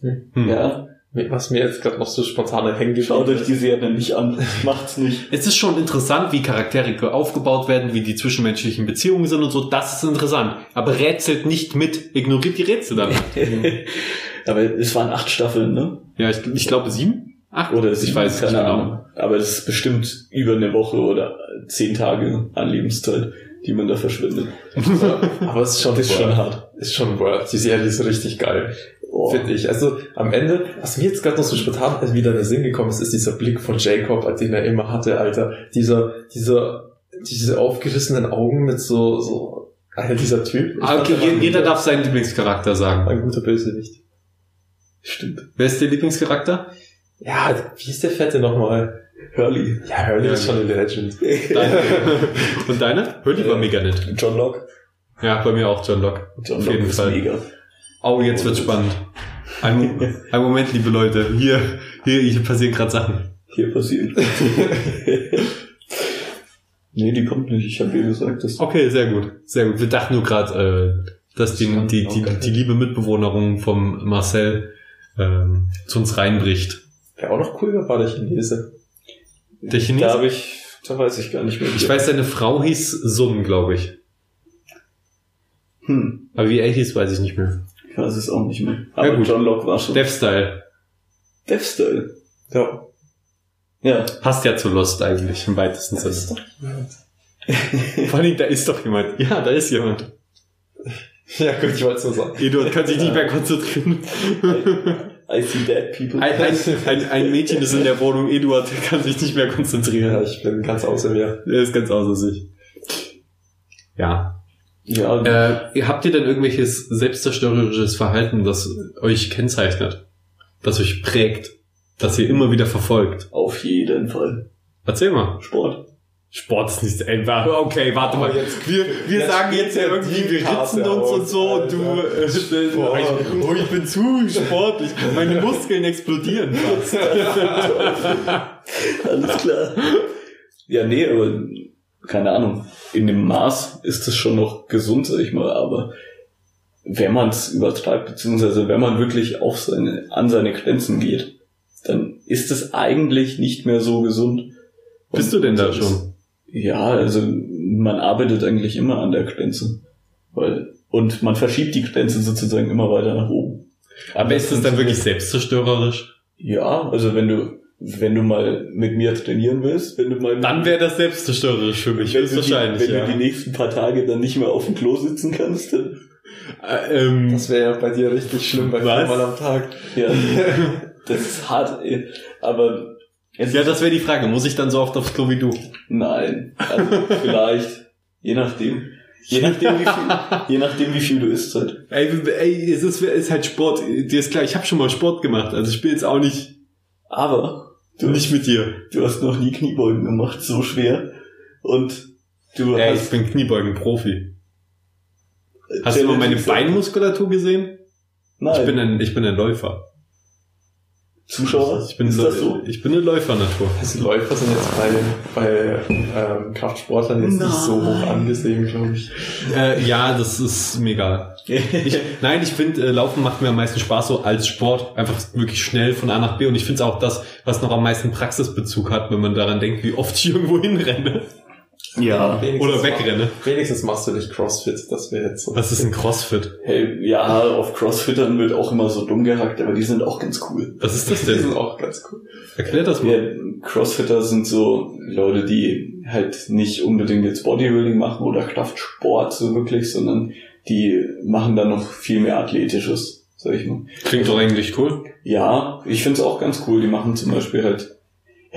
Hm. Ja, Was mir jetzt gerade noch so spontan hängen schaut geblieben euch die Serie nicht an. Macht's nicht. Es ist schon interessant, wie Charaktere aufgebaut werden, wie die zwischenmenschlichen Beziehungen sind und so. Das ist interessant. Aber rätselt nicht mit. Ignoriert die Rätsel dann. Aber es waren acht Staffeln, ne? Ja, ich, ich glaube sieben? Acht? Oder ich weiß es nicht keine genau. Ahnung. Aber es ist bestimmt über eine Woche oder zehn Tage an Lebenszeit, die man da verschwendet. Aber es ist schon, Das ist schon hart. Ist schon worth. Die Serie ist richtig geil. Oh. Finde ich. Also am Ende, was mir jetzt gerade noch so spontan wieder in den Sinn gekommen ist, ist dieser Blick von Jacob, den er immer hatte, Alter. Dieser, dieser, diese aufgerissenen Augen mit so, so, Alter, dieser Typ. Ich Ah, Okay, jeder guter- darf seinen Lieblingscharakter sagen. Ein guter Bösewicht. Stimmt. Wer ist der Lieblingscharakter? Ja, wie ist der Fette nochmal? Hurley. Ja, Hurley Ja, ist schon eine Legend. Deine. Und deine? Hurley war mega nett. John Locke. Ja, bei mir auch John Locke. John Auf Locke jeden ist Fall. mega. Oh, jetzt wird's spannend. Ein, ein Moment, liebe Leute. Hier, hier, hier passieren gerade Sachen. Hier passiert. nee, die kommt nicht. Ich habe dir gesagt, dass Okay, sehr gut. Sehr gut. Wir dachten nur gerade, äh, dass die, die, die, die liebe Mitbewohnerin vom Marcel ähm, zu uns reinbricht. Wer auch noch cool war, war der Chinese. Der da Chinese? habe ich, da weiß ich gar nicht mehr. Ich weiß, seine Frau hieß Sun, glaube ich. Hm, Aber wie er hieß, weiß ich nicht mehr. ich weiß es auch nicht mehr. Aber gut. John Locke war schon. Death Style. Death Style. Ja. Ja. Passt ja zu Lost eigentlich, im weitesten Sinne. Vor allem, da ist doch jemand. Ja, da ist jemand. Ja, gut, ich wollte es nur sagen. Eduard kann sich nicht mehr konzentrieren. I see dead people. Ein, ein, ein, ein Mädchen ist in der Wohnung, Eduard kann sich nicht mehr konzentrieren. Ja, ich bin ganz außer mir. Er ist ganz außer sich. Ja. ja, Äh, habt ihr denn irgendwelches selbstzerstörerisches Verhalten, das euch kennzeichnet? Das euch prägt? Das ihr immer wieder verfolgt? auf jeden Fall. Erzähl mal. Sport. Sport ist nicht einfach. Okay, warte mal. Jetzt- wir wir jetzt sagen jetzt ja irgendwie, wir ritzen uns aus, und so und du äh, stellst- Boah. ich, oh, ich bin zu sportlich. Meine Muskeln explodieren fast. Alles klar. Ja, nee, aber keine Ahnung. In dem Maß ist es schon noch gesund, sag ich mal, aber wenn man es übertreibt, beziehungsweise wenn man wirklich auf seine, an seine Grenzen geht, dann ist es eigentlich nicht mehr so gesund. Bist du denn da schon? Ja, also man arbeitet eigentlich immer an der Grenze. Weil, und man verschiebt die Grenze sozusagen immer weiter nach oben. Aber ist das dann wirklich selbstzerstörerisch? Ja, also wenn du, wenn du mal mit mir trainieren willst, wenn du mal Dann wäre das selbstzerstörerisch für mich, wenn, du die, höchstwahrscheinlich. wenn ja. du die nächsten paar Tage dann nicht mehr auf dem Klo sitzen kannst, dann Äh, ähm, Das wäre ja bei dir richtig schlimm, bei viermal am Tag. ja, das ist hart, ey. aber es ja, das wäre die Frage. Muss ich dann so oft aufs Klo wie du? nein, also vielleicht, je nachdem, je nachdem wie viel, je nachdem wie viel du isst halt. Ey, ey es ist, ist halt Sport. Dir ist klar, ich habe schon mal Sport gemacht. Also ich bin jetzt auch nicht, Aber du, nicht mit dir. du hast noch nie Kniebeugen gemacht, so schwer und du Ey, ich hast bin Kniebeugen-Profi. Hast du mal meine Beinmuskulatur gesehen? Nein, Ich bin ein, ich bin ein Läufer. Zuschauer, Ich bin, ist das so? ich bin eine Läufernatur. Also Läufer sind jetzt bei, bei ähm, Kraftsportlern jetzt nicht so hoch Nein. angesehen, glaube ich. Äh, ja, das ist mir egal. Ich, nein, ich finde, äh, Laufen macht mir am meisten Spaß so als Sport. Einfach wirklich schnell von A nach B. Und ich finde es auch das, was noch am meisten Praxisbezug hat, wenn man daran denkt, wie oft ich irgendwo hinrenne. Ja, Wenigstens Oder wegrenne. mach- Wenigstens machst du nicht Crossfit, das wäre jetzt so. Was ist ein Crossfit? hey, ja, auf Crossfittern wird auch immer so dumm gehackt, aber die sind auch ganz cool. Was ist das Die denn? sind auch ganz cool. Erklär das Ja, mal. Crossfitter sind so Leute, die halt nicht unbedingt jetzt Bodybuilding machen oder Kraftsport so wirklich, sondern die machen dann noch viel mehr Athletisches, sag ich mal. Klingt doch eigentlich cool. Ja, ich find's auch ganz cool. Die machen zum Beispiel halt,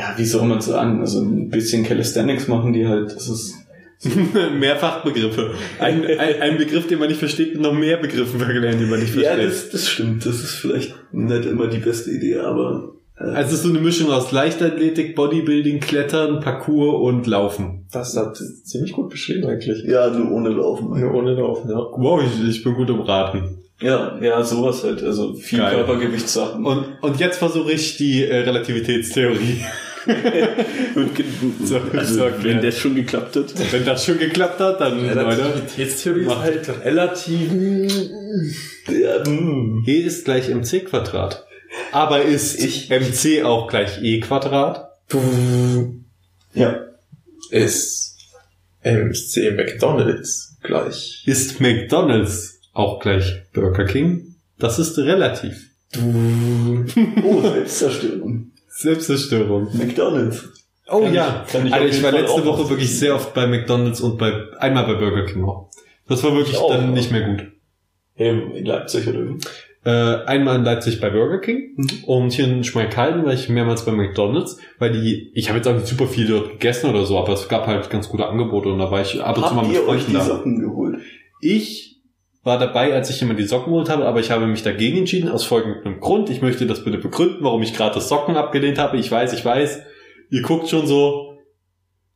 ja, wie soll man sagen, also ein bisschen Calisthenics machen die halt, das ist Mehrfachbegriffe. Ein, ein, ein Begriff, den man nicht versteht, mit noch mehr Begriffen verklären, die man nicht Ja, versteht. das, das stimmt. Das ist vielleicht nicht immer die beste Idee, aber äh, also es ist so eine Mischung aus Leichtathletik, Bodybuilding, Klettern, Parkour und Laufen. Das hat ziemlich gut beschrieben eigentlich. ja, nur ohne Laufen. Nur ohne Laufen, ja. Wow, ich, ich bin gut im Raten. Ja, ja, sowas halt. Also viel Geil. Körpergewichtssachen. Und, und jetzt versuche ich die äh, Relativitätstheorie. Und So, also, so, wenn ja. das schon geklappt hat. Wenn das schon geklappt hat, dann Leute. Relativitätstheorie ist halt relativ. Ja, mm. E ist gleich mc Quadrat. Aber ist Ich- mc auch gleich e Quadrat? ja. Ist MC McDonalds gleich. Ist McDonald's auch gleich Burger King? Das ist relativ. Oh, Selbstzerstörung. Selbstzerstörung. McDonalds. Oh Kann ja, ich- ich auf ich war Fall letzte auch Woche wirklich sehr oft bei McDonald's und bei einmal bei Burger King auch. Das war wirklich Ich auch, dann ja. nicht mehr gut. Hey, in Leipzig oder wie? Äh, einmal in Leipzig bei Burger King Mhm. und hier in Schmalkalden war ich mehrmals bei McDonald's, weil die, ich habe jetzt auch nicht super viel dort gegessen oder so, aber es gab halt ganz gute Angebote und da war ich ab und zu mal Habt mit ihr euch Freunden die da. Socken geholt? Ich war dabei, als ich immer die Socken geholt habe, aber ich habe mich dagegen entschieden, aus folgendem Grund. Ich möchte das bitte begründen, warum ich gerade das Socken abgelehnt habe. Ich weiß, ich weiß, ihr guckt schon so.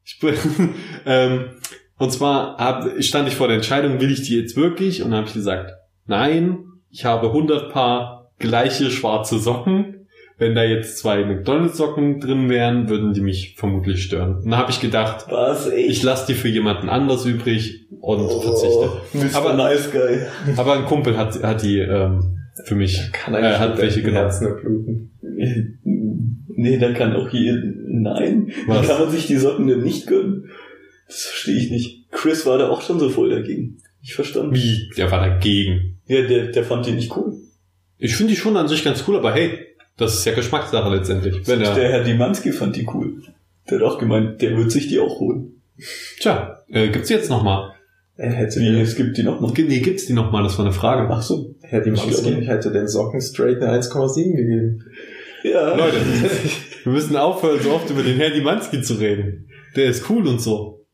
Ich bin, ähm, und zwar hab, stand ich vor der Entscheidung, will ich die jetzt wirklich? Und dann habe ich gesagt, nein, ich habe 100 Paar gleiche schwarze Socken. Wenn da jetzt zwei McDonalds-Socken drin wären, würden die mich vermutlich stören. Und dann habe ich gedacht, Was, ich lasse die für jemanden anders übrig und verzichte. Mr. Aber- Nice Guy. Aber ein Kumpel hat, hat die ähm, für mich. Kann Äh, hat welche genommen. Nee, da kann auch hier, nein. Was? Wie kann man sich die Socken denn nicht gönnen? Das verstehe ich nicht. Chris war da auch schon so voll dagegen. Ich verstanden. Wie? Der war dagegen. Ja, der, der fand die nicht cool. Ich finde die schon an sich ganz cool, aber hey, das ist ja Geschmackssache letztendlich. Wenn er, der Herr Dimanski fand die cool. Der hat auch gemeint, der wird sich die auch holen. tja, äh, gibt's die jetzt nochmal? Er hätte Wie, es gibt die noch mal. Nee, gibt's die nochmal? Das war eine Frage. Ach so. Herr Dimanski hätte den Socken straight eine 1,7 gegeben. Ja. Leute, wir müssen aufhören, so oft über den Herrn Dimanski zu reden. Der ist cool und so.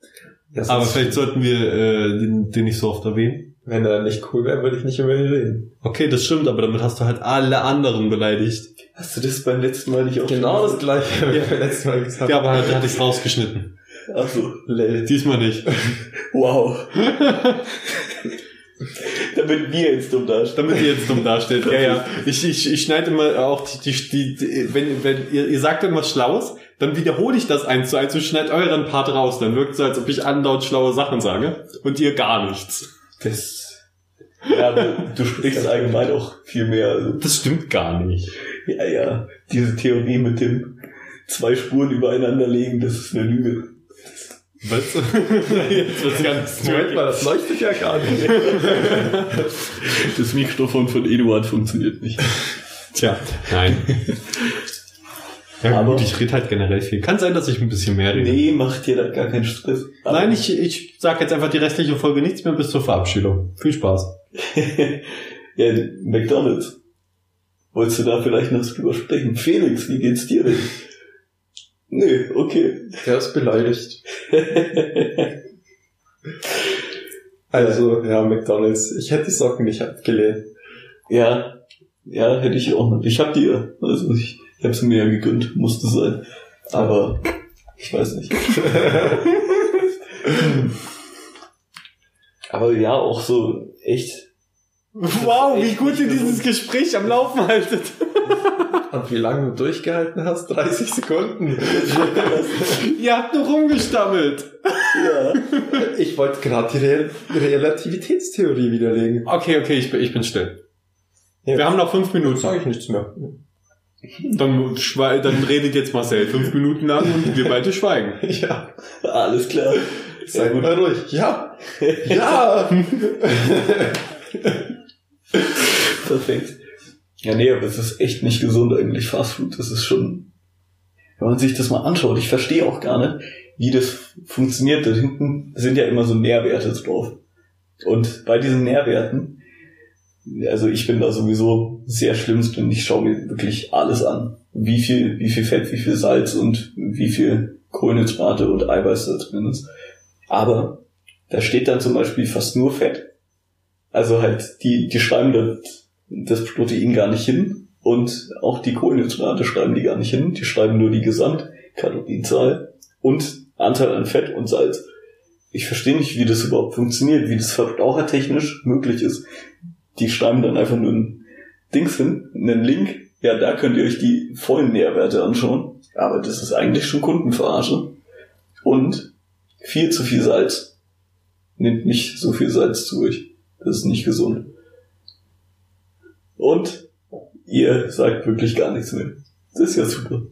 Das Aber vielleicht sollten wir äh, den, den nicht so oft erwähnen. Wenn er nicht cool wäre, würde ich nicht über ihn reden. Okay, das stimmt, aber damit hast du halt alle anderen beleidigt. Hast du das beim letzten Mal nicht auch Genau das gleiche, wie wir letztes Mal gesagt Ja, aber halt, da hatte ich's rausgeschnitten. Ach so. Diesmal nicht. Wow. Damit wir jetzt dumm dastehen. Damit ihr jetzt dumm dasteht. Ja, ja. Ich, ich, ich schneide immer auch die, die, die, wenn, wenn ihr, ihr sagt irgendwas Schlaues, dann wiederhole ich das eins zu eins und schneide euren Part raus. Dann wirkt es so, als ob ich andauernd schlaue Sachen sage und ihr gar nichts. Das. Ja, du sprichst allgemein auch viel mehr. Also, Das stimmt gar nicht. ja, ja. Diese Theorie mit dem zwei Spuren übereinander legen, das ist eine Lüge. Was? Jetzt wird's ganz Moment mal, das leuchtet ja gar nicht. Das Mikrofon von Eduard funktioniert nicht. Tja, nein. Ja Aber- gut, ich rede halt generell viel. Kann sein, dass ich ein bisschen mehr rede. Nee, macht dir da gar keinen Stress. Aber- Nein, ich, ich sag jetzt einfach die restliche Folge nichts mehr bis zur Verabschiedung. Viel Spaß. ja, McDonalds. Wolltest du da vielleicht noch was drüber sprechen? Felix, wie geht's dir denn? Nö, okay. Der ist beleidigt. Also, ja, McDonalds. Ich hätte die Socken nicht abgelehnt. Ja, ja, hätte ich auch noch. Ich hab die ja. Also ich, ich habe sie mir ja gegönnt, musste sein. Aber ich weiß nicht. Aber ja, auch so echt. Wow, wie gut ihr dieses Gespräch am Laufen haltet. Und wie lange du durchgehalten hast? 30 Sekunden. ihr habt nur rumgestammelt. Ja. Ich wollte gerade die Re Relativitätstheorie widerlegen. Okay, okay, ich bin, ich bin still. Ja. Wir haben noch fünf Minuten. Sage ich nichts mehr. Dann, dann redet jetzt Marcel fünf Minuten lang und wir beide schweigen. Ja, Alles klar. sei gut. mal ruhig. Ja, ja. Perfekt. Ja, nee, aber es ist echt nicht gesund eigentlich, Fastfood. Das ist schon, wenn man sich das mal anschaut, ich verstehe auch gar nicht, wie das funktioniert. Da hinten sind ja immer so Nährwerte drauf. Und bei diesen Nährwerten, also ich bin da sowieso sehr schlimmst und ich schaue mir wirklich alles an. Wie viel, wie viel Fett, wie viel Salz und wie viel Kohlenhydrate und Eiweiß da drin ist. Aber da steht dann zum Beispiel fast nur Fett. Also halt, die, die schreiben das, das Protein gar nicht hin. Und auch die Kohlenhydrate schreiben die gar nicht hin. Die schreiben nur die Gesamtkalorienzahl und Anteil an Fett und Salz. Ich verstehe nicht, wie das überhaupt funktioniert, wie das verbrauchertechnisch möglich ist. Die schreiben dann einfach nur ein Dings hin, einen Link. Ja, da könnt ihr euch die vollen Nährwerte anschauen. Aber das ist eigentlich schon Kundenverarsche. Und viel zu viel Salz. Nehmt nicht so viel Salz zu euch. Das ist nicht gesund. Und ihr sagt wirklich gar nichts mehr. Das ist ja super.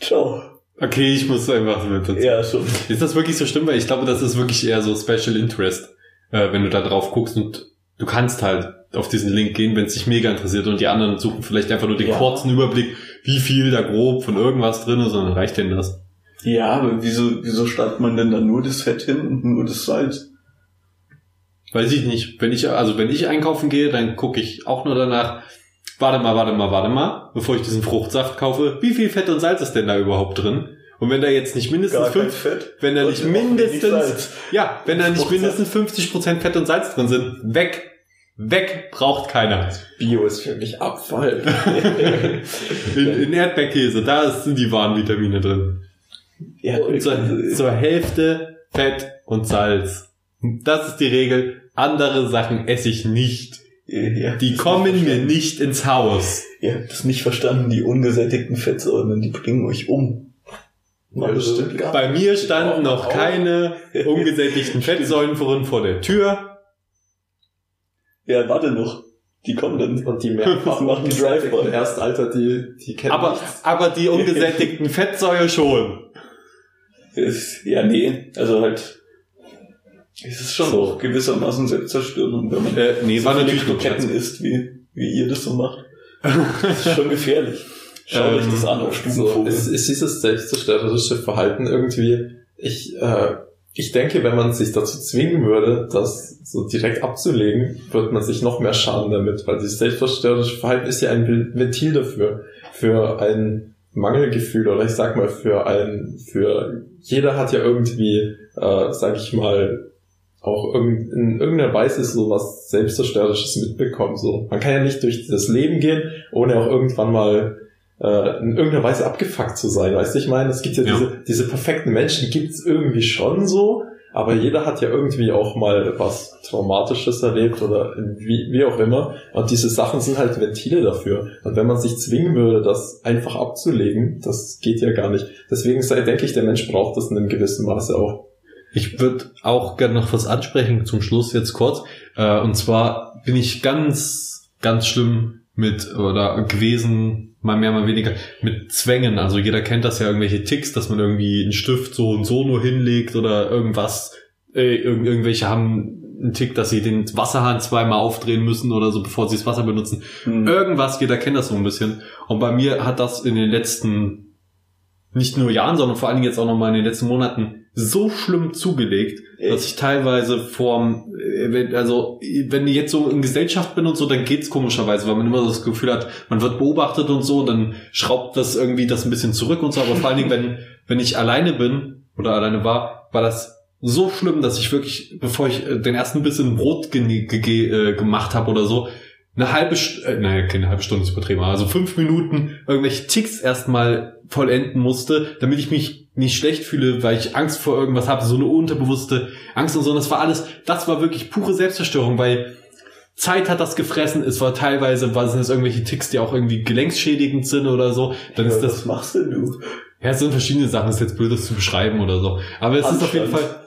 Ciao. Okay, ich muss einfach mit dazu. Ja, schon. Ist das wirklich so schlimm? Weil ich glaube, das ist wirklich eher so Special Interest, äh, wenn du da drauf guckst und du kannst halt auf diesen Link gehen, wenn es dich mega interessiert und die anderen suchen vielleicht einfach nur den Ja. kurzen Überblick, wie viel da grob von irgendwas drin ist und dann reicht denen das. Ja, aber wieso, wieso schreibt man denn da nur das Fett hin und nur das Salz? Weiß ich nicht. Wenn ich, also wenn ich einkaufen gehe, dann gucke ich auch nur danach, warte mal, warte mal, warte mal, bevor ich diesen Fruchtsaft kaufe, wie viel Fett und Salz ist denn da überhaupt drin? Und wenn da jetzt nicht mindestens fünf, Fett. wenn da nicht mindestens, ja, wenn da nicht mindestens 50% Fett und Salz drin sind, weg. Weg braucht keiner. Bio ist für mich Abfall. In, in Erdbeerkäse, da sind die wahren Vitamine drin. Ja, zur, zur Hälfte Fett und Salz. Das ist die Regel. Andere Sachen esse ich nicht. ja, Die kommen mir nicht ins Haus. Ihr habt das nicht verstanden. Die ungesättigten Fettsäuren, die bringen euch um. Also, Bei mir standen noch keine ungesättigten Fettsäuren vor vor der Tür. Ja, warte noch. Die kommen dann. Und die mehrfach machen die Drive-by. erst, Alter, die, die kennen Aber, nichts. aber die ungesättigten Fettsäure schon. Ist, ja, nee. Also halt. Es ist schon So. auch gewissermaßen Selbstzerstörung, wenn man Äh, nee, so war viele natürlich nur Kroketten isst, wie, wie ihr das so macht. Das ist schon gefährlich. Schaut euch Ähm, das an auf So, Stubenvogel. es ist dieses selbstzerstörerische Verhalten irgendwie, ich, äh, ich denke, wenn man sich dazu zwingen würde, das so direkt abzulegen, wird man sich noch mehr schaden damit, weil dieses selbstzerstörerische Verhalten ist ja ein Ventil dafür, für ein Mangelgefühl oder ich sag mal für ein, für jeder hat ja irgendwie, äh, sag ich mal, auch irgend, in irgendeiner Weise so was Selbstzerstörerisches mitbekommen. So, man kann ja nicht durch das Leben gehen, ohne auch irgendwann mal äh, in irgendeiner Weise abgefuckt zu sein. Weißt du, ich meine, es gibt ja, Ja. diese, diese perfekten Menschen, gibt's irgendwie schon so, aber jeder hat ja irgendwie auch mal was Traumatisches erlebt oder wie, wie auch immer. Und diese Sachen sind halt Ventile dafür. Und wenn man sich zwingen würde, das einfach abzulegen, das geht ja gar nicht. Deswegen sei, denke ich, der Mensch braucht das in einem gewissen Maße auch. Ich würde auch gerne noch was ansprechen zum Schluss jetzt kurz. Äh, und zwar bin ich ganz, ganz schlimm mit oder gewesen, mal mehr, mal weniger, mit Zwängen. Also jeder kennt das ja, irgendwelche Ticks, dass man irgendwie einen Stift so und so nur hinlegt oder irgendwas. Äh, irgend, irgendwelche haben einen Tick, dass sie den Wasserhahn zweimal aufdrehen müssen oder so, bevor sie das Wasser benutzen. Hm. Irgendwas, jeder kennt das so ein bisschen. Und bei mir hat das in den letzten, nicht nur Jahren, sondern vor allen Dingen jetzt auch nochmal in den letzten Monaten so schlimm zugelegt, dass ich teilweise vorm, äh, wenn- also wenn ich jetzt so in Gesellschaft bin und so, dann geht's komischerweise, weil man immer so das Gefühl hat, man wird beobachtet und so, dann schraubt das irgendwie das ein bisschen zurück und so, aber vor allen Dingen, wenn, wenn ich alleine bin oder alleine war, war das so schlimm, dass ich wirklich, bevor ich äh, den ersten Biss in Brot ge ge äh, gemacht habe oder so, eine halbe, St äh, nein, keine halbe Stunde ist übertrieben, also fünf Minuten irgendwelche Ticks erstmal vollenden musste, damit ich mich nicht schlecht fühle, weil ich Angst vor irgendwas habe, so eine unterbewusste Angst und so. Und das war alles, das war wirklich pure Selbstzerstörung, weil Zeit hat das gefressen. Es war teilweise, was sind das irgendwelche Ticks, die auch irgendwie gelenkschädigend sind oder so. Dann Ja, ist was das, machst denn du? ja, es sind verschiedene Sachen, es ist jetzt blöd, das zu beschreiben oder so. Aber es ist auf jeden Fall, Anstand.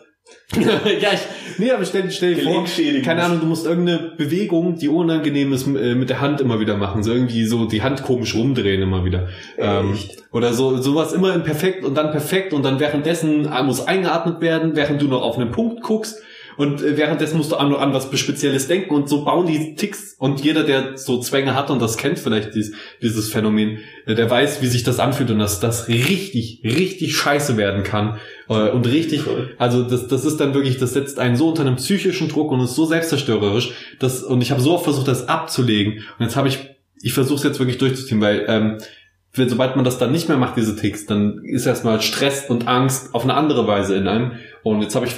ja, ich, nee, aber stell, stell dir vor, keine Ahnung, du musst irgendeine Bewegung, die unangenehm ist, äh, mit der Hand immer wieder machen. So irgendwie so die Hand komisch rumdrehen immer wieder. Ähm, oder so, sowas immer im Perfekt und dann perfekt und dann währenddessen muss eingeatmet werden, während du noch auf einen Punkt guckst. Und äh, währenddessen musst du an, an was Spezielles denken und so bauen die Ticks und jeder, der so Zwänge hat und das kennt vielleicht dies, dieses Phänomen, äh, der weiß, wie sich das anfühlt und dass das richtig, richtig scheiße werden kann. Äh, und richtig, also das, das ist dann wirklich, das setzt einen so unter einem psychischen Druck und ist so selbstzerstörerisch, dass, und ich habe so oft versucht, das abzulegen. Und jetzt habe ich, ich versuche es jetzt wirklich durchzuziehen, weil ähm, wenn, sobald man das dann nicht mehr macht, diese Ticks, dann ist erstmal Stress und Angst auf eine andere Weise in einem. Und jetzt habe ich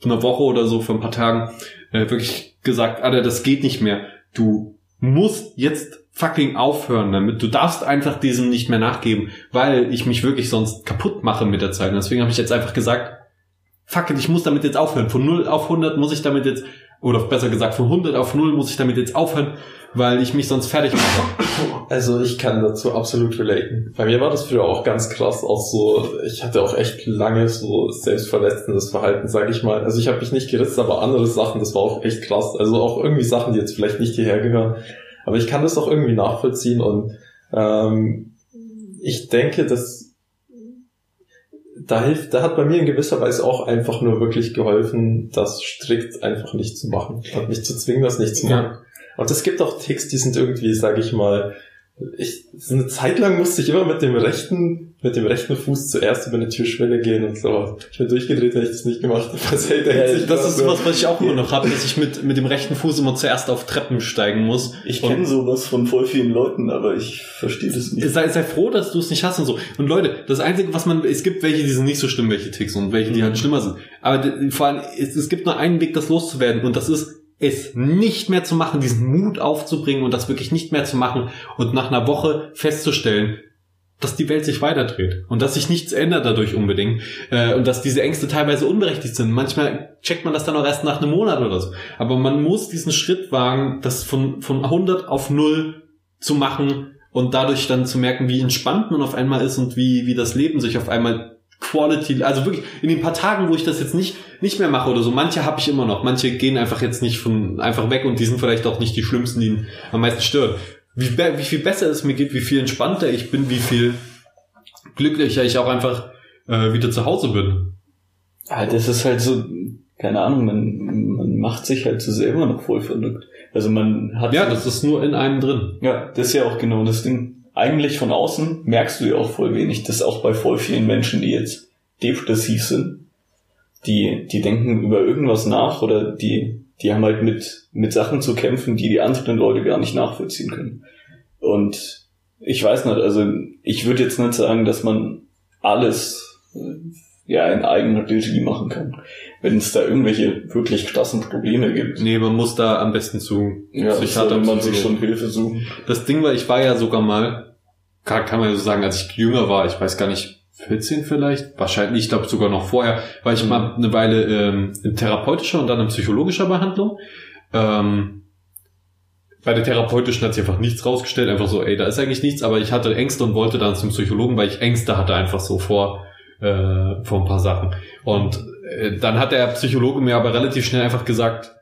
vor einer Woche oder so, vor ein paar Tagen, äh, wirklich gesagt, Alter, das geht nicht mehr. Du musst jetzt fucking aufhören damit. Du darfst einfach diesem nicht mehr nachgeben, weil ich mich wirklich sonst kaputt mache mit der Zeit. Und deswegen habe ich jetzt einfach gesagt, fuck it, ich muss damit jetzt aufhören. Von 0 auf 100 muss ich damit jetzt, oder besser gesagt, von 100 auf 0 muss ich damit jetzt aufhören weil ich mich sonst fertig mache. Also ich kann dazu absolut relaten. Bei mir war das früher auch ganz krass, auch so, ich hatte auch echt lange so selbstverletzendes Verhalten, sage ich mal. Also ich habe mich nicht gerissen, aber andere Sachen, das war auch echt krass. Also auch irgendwie Sachen, die jetzt vielleicht nicht hierher gehören. Aber ich kann das auch irgendwie nachvollziehen und ähm, ich denke, dass da hilft, da hat bei mir in gewisser Weise auch einfach nur wirklich geholfen, das strikt einfach nicht zu machen. Und mich zu zwingen, das nicht zu machen. Ja. Und es gibt auch Ticks, die sind irgendwie, sag ich mal, ich, eine Zeit lang musste ich immer mit dem rechten, mit dem rechten Fuß zuerst über eine Türschwelle gehen und so. Ich bin durchgedreht, wenn ich das nicht gemacht. Also, hey, ja, das ist sowas, was ich auch immer noch habe, dass ich mit, mit dem rechten Fuß immer zuerst auf Treppen steigen muss. Ich kenne sowas von voll vielen Leuten, aber ich verstehe das nicht. Sei, sei froh, dass du es nicht hast und so. Und Leute, das Einzige, was man, es gibt welche, die sind nicht so schlimm, welche Ticks und welche, die mhm. halt schlimmer sind. Aber vor allem, es, es gibt nur einen Weg, das loszuwerden und das ist es nicht mehr zu machen, diesen Mut aufzubringen und das wirklich nicht mehr zu machen und nach einer Woche festzustellen, dass die Welt sich weiterdreht und dass sich nichts ändert dadurch unbedingt äh, und dass diese Ängste teilweise unberechtigt sind. Manchmal checkt man das dann auch erst nach einem Monat oder so. Aber man muss diesen Schritt wagen, das von, von 100 auf 0 zu machen und dadurch dann zu merken, wie entspannt man auf einmal ist und wie, wie das Leben sich auf einmal Quality, also wirklich in den paar Tagen, wo ich das jetzt nicht nicht mehr mache oder so, manche habe ich immer noch, manche gehen einfach jetzt nicht von einfach weg und die sind vielleicht auch nicht die schlimmsten, die am meisten stören. Wie, wie viel besser es mir geht, wie viel entspannter ich bin, wie viel glücklicher ich auch einfach äh, wieder zu Hause bin. Ja, das ist halt so, keine Ahnung, man, man macht sich halt so selber noch voll verrückt. Also man hat. Ja, das ist nur in einem drin. Ja, das ist ja auch genau das Ding eigentlich von außen merkst du ja auch voll wenig. Das auch bei voll vielen Menschen, die jetzt depressiv sind. Die, die denken über irgendwas nach oder die, die haben halt mit, mit Sachen zu kämpfen, die die anderen Leute gar nicht nachvollziehen können. Und ich weiß nicht, also ich würde jetzt nicht sagen, dass man alles äh, ja in eigener Regie machen kann. Wenn es da irgendwelche wirklich krassen Probleme gibt. Nee, man muss da am besten zu ja, Psychiater man sich schon Hilfe suchen. Das Ding war, ich war ja sogar mal kann, kann man so sagen, als ich jünger war, ich weiß gar nicht, 14 vielleicht, wahrscheinlich, ich glaube sogar noch vorher, war ich mal eine Weile ähm, in therapeutischer und dann in psychologischer Behandlung. Ähm, bei der therapeutischen hat sich einfach nichts rausgestellt, einfach so, ey, da ist eigentlich nichts, aber ich hatte Ängste und wollte dann zum Psychologen, weil ich Ängste hatte einfach so vor, äh, vor ein paar Sachen. Und äh, dann hat der Psychologe mir aber relativ schnell einfach gesagt,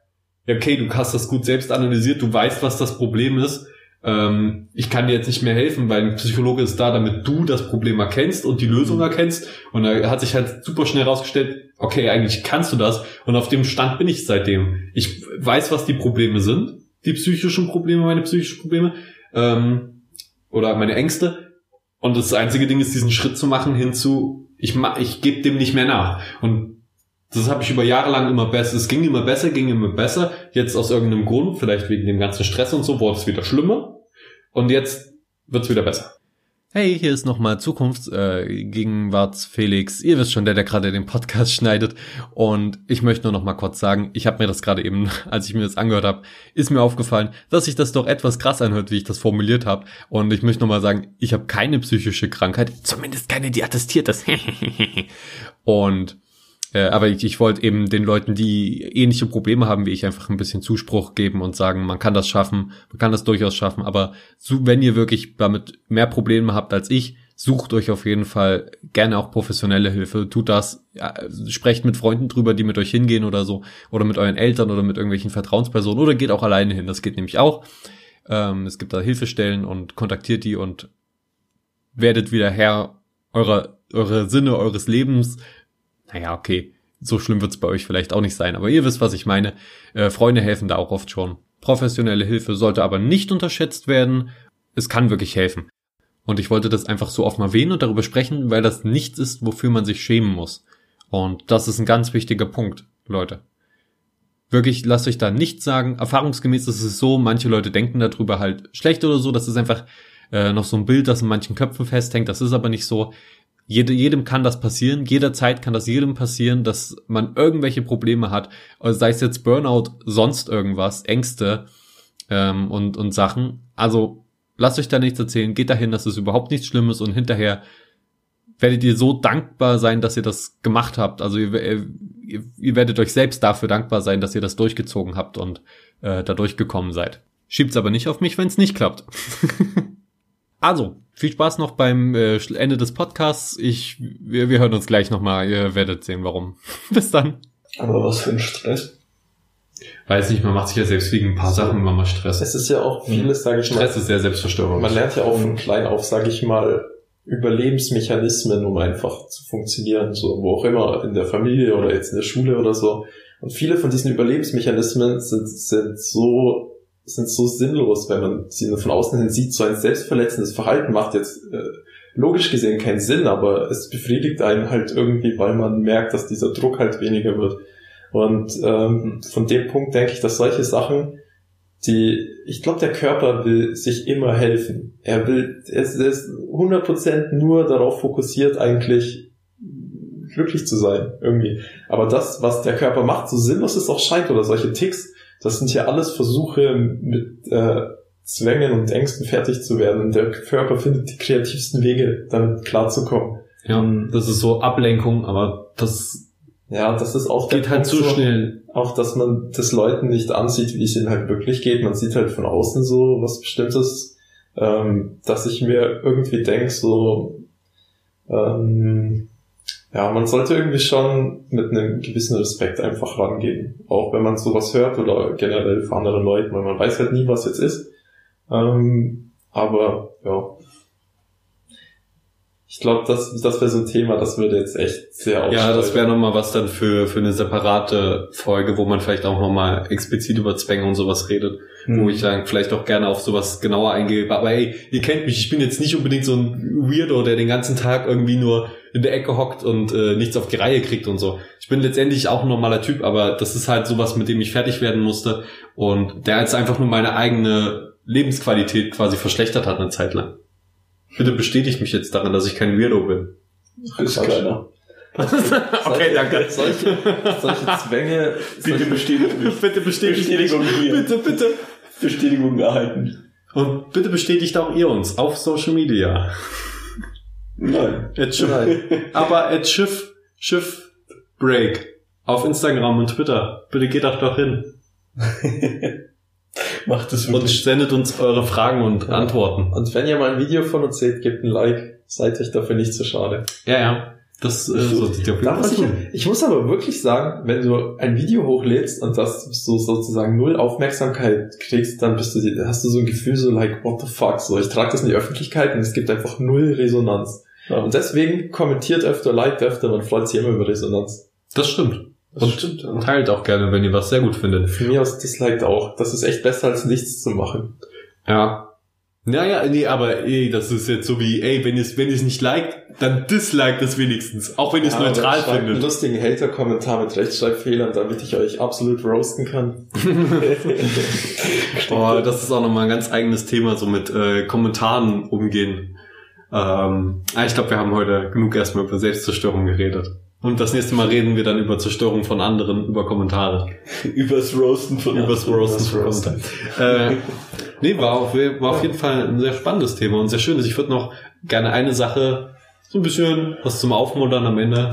okay, du hast das gut selbst analysiert, du weißt, was das Problem ist, ähm, ich kann dir jetzt nicht mehr helfen, weil ein Psychologe ist da, damit du das Problem erkennst und die Lösung mhm. erkennst. Und da hat sich halt super schnell herausgestellt, okay, eigentlich kannst du das. Und auf dem Stand bin ich seitdem. Ich weiß, was die Probleme sind, die psychischen Probleme, meine psychischen Probleme ähm, oder meine Ängste. Und das einzige Ding ist, diesen Schritt zu machen hinzu, ich, mach, ich gebe dem nicht mehr nach. Und das habe ich über Jahre lang immer besser. Es ging immer besser, ging immer besser. Jetzt aus irgendeinem Grund, vielleicht wegen dem ganzen Stress und so, wurde es wieder schlimmer. Und jetzt wird's wieder besser. Hey, hier ist nochmal Zukunftsgegenwarts äh, Felix. Ihr wisst schon, der, der gerade den Podcast schneidet. Und ich möchte nur noch mal kurz sagen, ich habe mir das gerade eben, als ich mir das angehört habe, ist mir aufgefallen, dass sich das doch etwas krass anhört, wie ich das formuliert habe. Und ich möchte noch mal sagen, ich habe keine psychische Krankheit, zumindest keine, die attestiert ist. und äh, aber ich, ich wollte eben den Leuten, die ähnliche Probleme haben wie ich, einfach ein bisschen Zuspruch geben und sagen, man kann das schaffen, man kann das durchaus schaffen. Aber so, wenn ihr wirklich damit mehr Probleme habt als ich, sucht euch auf jeden Fall gerne auch professionelle Hilfe. Tut das, ja, sprecht mit Freunden drüber, die mit euch hingehen oder so, oder mit euren Eltern oder mit irgendwelchen Vertrauenspersonen oder geht auch alleine hin. Das geht nämlich auch. Ähm, es gibt da Hilfestellen und kontaktiert die und werdet wieder Herr eurer, eurer Sinne eures Lebens naja, okay, so schlimm wird's bei euch vielleicht auch nicht sein. Aber ihr wisst, was ich meine. Äh, Freunde helfen da auch oft schon. Professionelle Hilfe sollte aber nicht unterschätzt werden. Es kann wirklich helfen. Und ich wollte das einfach so oft mal erwähnen und darüber sprechen, weil das nichts ist, wofür man sich schämen muss. Und das ist ein ganz wichtiger Punkt, Leute. Wirklich, lasst euch da nichts sagen. Erfahrungsgemäß ist es so, manche Leute denken darüber halt schlecht oder so. Das ist einfach äh, noch so ein Bild, das in manchen Köpfen festhängt. Das ist aber nicht so. Jede, jedem kann das passieren, jederzeit kann das jedem passieren, dass man irgendwelche Probleme hat, also sei es jetzt Burnout, sonst irgendwas, Ängste ähm, und, und Sachen. Also lasst euch da nichts erzählen, geht dahin, das ist überhaupt nichts Schlimmes und hinterher werdet ihr so dankbar sein, dass ihr das gemacht habt. Also ihr, ihr, ihr werdet euch selbst dafür dankbar sein, dass ihr das durchgezogen habt und äh, da durchgekommen seid. Schiebt's aber nicht auf mich, wenn es nicht klappt. also, viel Spaß noch beim äh, Ende des Podcasts. Ich, wir, wir hören uns gleich nochmal. Ihr werdet sehen, warum. Bis dann. Aber was für ein Stress. Weiß nicht, man macht sich ja selbst wegen ein paar Sachen immer mal Stress. Es ist ja auch vieles, sage ich mal. Stress ist sehr selbstverstörend. Man lernt ja auch von klein auf, sage ich mal, Überlebensmechanismen, um einfach zu funktionieren, so wo auch immer, in der Familie oder jetzt in der Schule oder so. Und viele von diesen Überlebensmechanismen sind, sind so sind so sinnlos, wenn man sie nur von außen hin sieht. So ein selbstverletzendes Verhalten macht jetzt äh, logisch gesehen keinen Sinn, aber es befriedigt einen halt irgendwie, weil man merkt, dass dieser Druck halt weniger wird. Und ähm, von dem Punkt denke ich, dass solche Sachen, die, ich glaube, der Körper will sich immer helfen. Er will, er ist 100% nur darauf fokussiert, eigentlich glücklich zu sein, irgendwie. Aber das, was der Körper macht, so sinnlos es auch scheint, oder solche Ticks, das sind ja alles Versuche mit äh, Zwängen und Ängsten fertig zu werden. Und der Körper findet die kreativsten Wege, damit klarzukommen. Ja, das ist so Ablenkung, aber das ja, das ist auch geht halt zu so schnell. Auch, dass man das Leuten nicht ansieht, wie es ihnen halt wirklich geht. Man sieht halt von außen so was Bestimmtes, ähm, dass ich mir irgendwie denk so, ähm, ja, man sollte irgendwie schon mit einem gewissen Respekt einfach rangehen. Auch wenn man sowas hört oder generell von anderen Leuten, weil man weiß halt nie, was jetzt ist. Ähm, aber ja. Ich glaube, das, das wäre so ein Thema, das würde jetzt echt sehr aufsteigen. Ja, das wäre nochmal was dann für, für eine separate Folge, wo man vielleicht auch nochmal explizit über Zwänge und sowas redet mhm. wo ich dann vielleicht auch gerne auf sowas genauer eingehe. Aber ey, ihr kennt mich, ich bin jetzt nicht unbedingt so ein Weirdo, der den ganzen Tag irgendwie nur in der Ecke hockt und äh, nichts auf die Reihe kriegt und so. Ich bin letztendlich auch ein normaler Typ, aber das ist halt sowas, mit dem ich fertig werden musste und der jetzt einfach nur meine eigene Lebensqualität quasi verschlechtert hat eine Zeit lang. Bitte bestätigt mich jetzt daran, dass ich kein Weirdo bin. Ist keiner. okay, danke. Solche, solche Zwänge. Bitte bestätigt mich. Bitte bestätigt Bestätigung hier. Bitte, bitte. Bestätigung erhalten. Und bitte bestätigt auch ihr uns auf Social Media. Nein. At Schiff, Nein. Aber at Schiff, Schiff Break auf Instagram und Twitter. Bitte geht auch doch hin. Macht es wirklich. Und sendet uns eure Fragen und ja. Antworten. Und wenn ihr mal ein Video von uns seht, gebt ein Like. Seid euch dafür nicht zu schade. Ja, ja. Das äh, so, ich, ich, ich muss aber wirklich sagen, wenn du ein Video hochlädst und das so sozusagen null Aufmerksamkeit kriegst, dann bist du, hast du so ein Gefühl so like, what the fuck, so ich trage das in die Öffentlichkeit und es gibt einfach null Resonanz. Ja. Und deswegen kommentiert öfter, liked öfter, man freut sich immer über Resonanz. Das stimmt. Und ja. teilt auch gerne, wenn ihr was sehr gut findet. Für mich aus disliked auch. Das ist echt besser als nichts zu machen. Ja, naja, nee, aber ey, das ist jetzt so wie, ey, wenn ihr es wenn ihr's nicht liked, dann disliked es wenigstens, auch wenn ihr es ja, neutral findet. einen lustigen Hater-Kommentar mit Rechtschreibfehlern, damit ich euch absolut roasten kann. oh, das ist auch nochmal ein ganz eigenes Thema, so mit äh, Kommentaren umgehen. Ähm, ah, ich glaube, wir haben heute genug erstmal über Selbstzerstörung geredet. Und das nächste Mal reden wir dann über Zerstörung von anderen, über Kommentare. Übers Roasten von Übers Roasten von Kommentaren. Äh, nee, war auf, war auf jeden Fall ein sehr spannendes Thema und sehr schönes. Ich würde noch gerne eine Sache, so ein bisschen was zum Aufmuntern am Ende.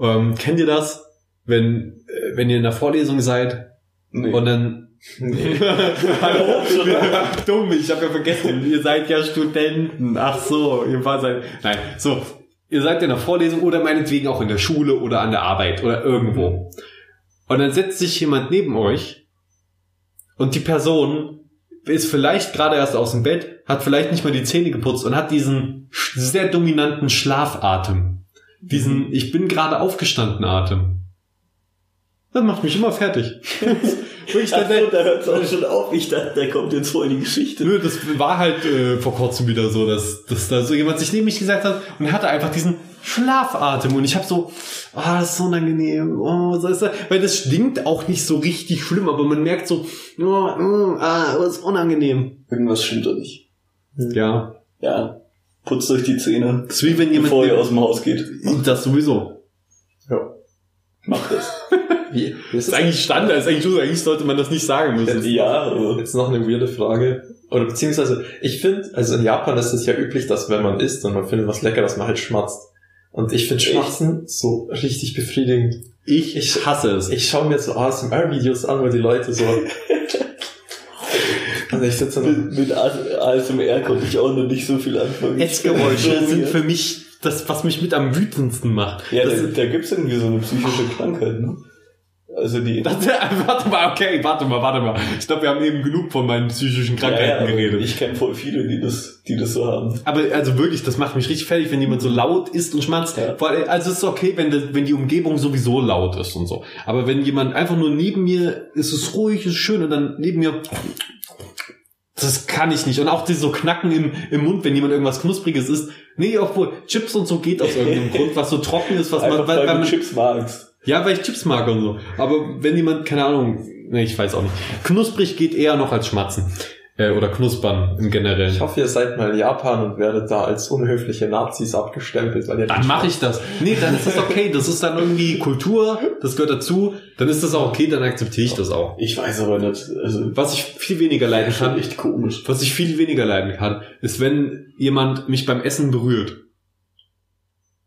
Ähm, kennt ihr das? Wenn, äh, wenn ihr in der Vorlesung seid nee. und dann Nee. Hallo, dumm, ich habe ja vergessen, ihr seid ja Studenten. Ach so, ihr seid. Nein, so, ihr seid in der Vorlesung oder meinetwegen auch in der Schule oder an der Arbeit oder irgendwo. Und dann setzt sich jemand neben euch und die Person ist vielleicht gerade erst aus dem Bett, hat vielleicht nicht mal die Zähne geputzt und hat diesen sehr dominanten Schlafatem. Diesen Ich bin gerade aufgestanden Atem. Das macht mich immer fertig. Ach der, so, da hört es auch schon auf. Ich dachte, da kommt jetzt voll die Geschichte. Nö, das war halt äh, vor kurzem wieder so, dass, dass da so jemand sich neben mich gesagt hat und er hatte einfach diesen Schlafatem und ich habe so, ah, das ist so unangenehm, oh, was ist das? Weil das stinkt auch nicht so richtig schlimm, aber man merkt so, oh, oh, ah, das ist unangenehm. Irgendwas stimmt doch nicht. Ja, Ja. Putzt euch die Zähne, das ist wie wenn jemand bevor ihr aus dem Haus geht. das sowieso. Ja. Macht das. Wie? Das ist eigentlich Standard, das ist eigentlich so, eigentlich sollte man das nicht sagen müssen. ja, aber Jetzt noch eine weirde Frage. Oder beziehungsweise, ich finde, also in Japan ist es ja üblich, dass wenn man isst und man findet was lecker, dass man halt schmatzt. Und ich finde? Schmatzen so richtig befriedigend. Ich, ich hasse es. Ich schaue mir so ASMR-Videos an, wo die Leute so... also ich sitze mit, dann... mit ASMR konnte ich auch noch nicht so viel anfangen. Essgeräusche sind für mich das, was mich mit am wütendsten macht. Ja, das, da, da gibt's irgendwie so eine psychische Krankheit, ne? Also die... das, warte mal, okay, warte mal, warte mal. Ich glaube, wir haben eben genug von meinen psychischen Krankheiten ja, ja, aber geredet. Ich kenne voll viele, die das, die das so haben. aber also wirklich, das macht mich richtig fertig, wenn jemand so laut ist und schmatzt. Ja. Also es ist okay, wenn, das, wenn die Umgebung sowieso laut ist und so. Aber wenn jemand einfach nur neben mir, ist es ruhig, ist schön und dann neben mir, das kann ich nicht. Und auch diese so Knacken im, im Mund, wenn jemand irgendwas Knuspriges isst. Nee, obwohl Chips und so geht aus irgendeinem Grund, was so trocken ist, was Einfach man, weil, weil, man, Chips magst. Ja, weil ich Chips mag und so. Aber wenn jemand, keine Ahnung, nee, ich weiß auch nicht. Knusprig geht eher noch als Schmatzen. Äh, oder Knuspern im Generellen. Ich hoffe, ihr seid mal in Japan und werdet da als unhöfliche Nazis abgestempelt, weil ihr Dann mache ich das. Nee, dann ist das okay. Das ist dann irgendwie Kultur, das gehört dazu. Dann ist das auch okay, dann akzeptiere ich das auch. Ich weiß aber nicht, also... Was ich viel weniger leiden kann, echt komisch. was ich viel weniger leiden kann, ist, wenn jemand mich beim Essen berührt.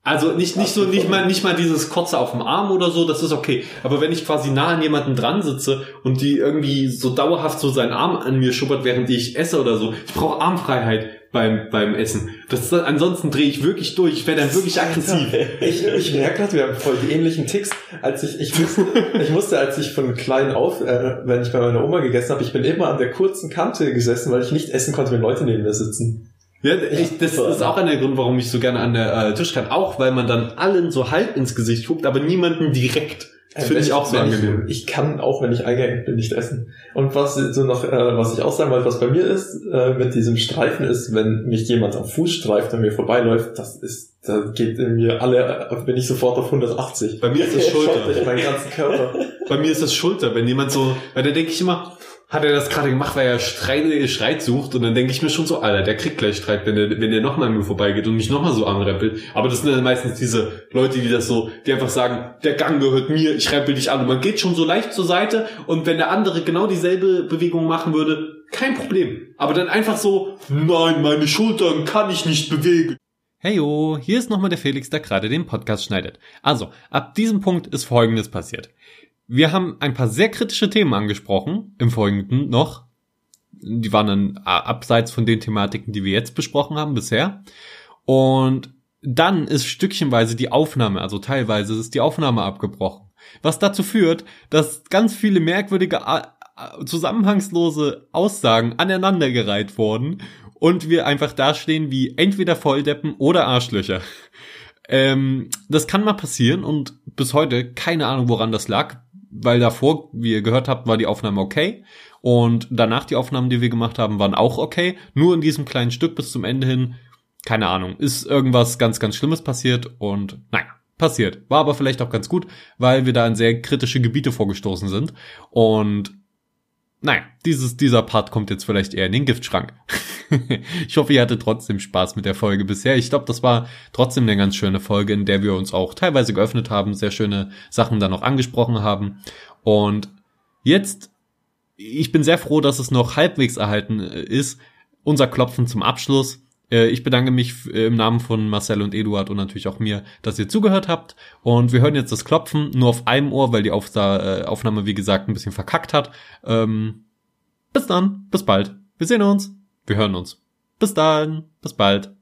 Also nicht, nicht so, nicht mal, nicht mal dieses Kotze auf dem Arm oder so, das ist okay. Aber wenn ich quasi nah an jemanden dran sitze und die irgendwie so dauerhaft so seinen Arm an mir schuppert, während ich esse oder so, ich brauche Armfreiheit beim, beim Essen. Das, ansonsten drehe ich wirklich durch, ich werde dann wirklich aggressiv. Ich, ich merke gerade, wir haben voll die ähnlichen Ticks. Als ich, ich, musste, ich musste, als ich von klein auf, äh, wenn ich bei meiner Oma gegessen habe, ich bin immer an der kurzen Kante gesessen, weil ich nicht essen konnte, wenn Leute neben mir sitzen. Ja, ich, das ist auch einer der Gründe, warum ich so gerne an der äh, Tischkante, auch weil man dann allen so halb ins Gesicht guckt, aber niemanden direkt. Das Äh, finde ich auch so angenehm. Ich, ich kann auch, wenn ich eingeengt bin, nicht essen. Und was so noch, äh, was ich auch sagen wollte, was bei mir ist, äh, mit diesem Streifen ist, wenn mich jemand am Fuß streift und mir vorbeiläuft, das ist, da geht in mir alle, äh, bin ich sofort auf 180. Bei mir ist es Schulter. Schulter. meinen ganzen Körper. Bei mir ist das Schulter, wenn jemand so, weil da denke ich immer, hat er das gerade gemacht, weil er Streit, Streit sucht und dann denke ich mir schon so, Alter, der kriegt gleich Streit, wenn der, wenn der nochmal an mir vorbeigeht und mich nochmal so anrempelt. Aber das sind dann meistens diese Leute, die das so, die einfach sagen, der Gang gehört mir, ich rempel dich an und man geht schon so leicht zur Seite und wenn der andere genau dieselbe Bewegung machen würde, kein Problem. Aber dann einfach so, nein, meine Schultern kann ich nicht bewegen. Heyo, hier ist nochmal der Felix, der gerade den Podcast schneidet. Also, ab diesem Punkt ist Folgendes passiert. Wir haben ein paar sehr kritische Themen angesprochen, im Folgenden noch. Die waren dann äh, abseits von den Thematiken, die wir jetzt besprochen haben bisher. Und dann ist stückchenweise die Aufnahme, also teilweise ist die Aufnahme abgebrochen. Was dazu führt, dass ganz viele merkwürdige, äh, äh, zusammenhangslose Aussagen aneinandergereiht wurden und wir einfach dastehen wie entweder Volldeppen oder Arschlöcher. Ähm, das kann mal passieren und bis heute keine Ahnung, woran das lag, weil davor, wie ihr gehört habt, war die Aufnahme okay und danach die Aufnahmen, die wir gemacht haben, waren auch okay. Nur in diesem kleinen Stück bis zum Ende hin, keine Ahnung, ist irgendwas ganz, ganz Schlimmes passiert und naja, passiert. War aber vielleicht auch ganz gut, weil wir da in sehr kritische Gebiete vorgestoßen sind und naja, dieses, dieser Part kommt jetzt vielleicht eher in den Giftschrank. ich hoffe, ihr hattet trotzdem Spaß mit der Folge bisher. Ich glaube, das war trotzdem eine ganz schöne Folge, in der wir uns auch teilweise geöffnet haben, sehr schöne Sachen dann noch angesprochen haben. Und jetzt, ich bin sehr froh, dass es noch halbwegs erhalten äh, ist. Unser Klopfen zum Abschluss. Äh, Ich bedanke mich äh, im Namen von Marcel und Eduard und natürlich auch mir, dass ihr zugehört habt. Und wir hören jetzt das Klopfen nur auf einem Ohr, weil die äh, Aufnahme, wie gesagt, ein bisschen verkackt hat. Ähm, bis dann, bis bald. Wir sehen uns, wir hören uns. Bis dann, bis bald.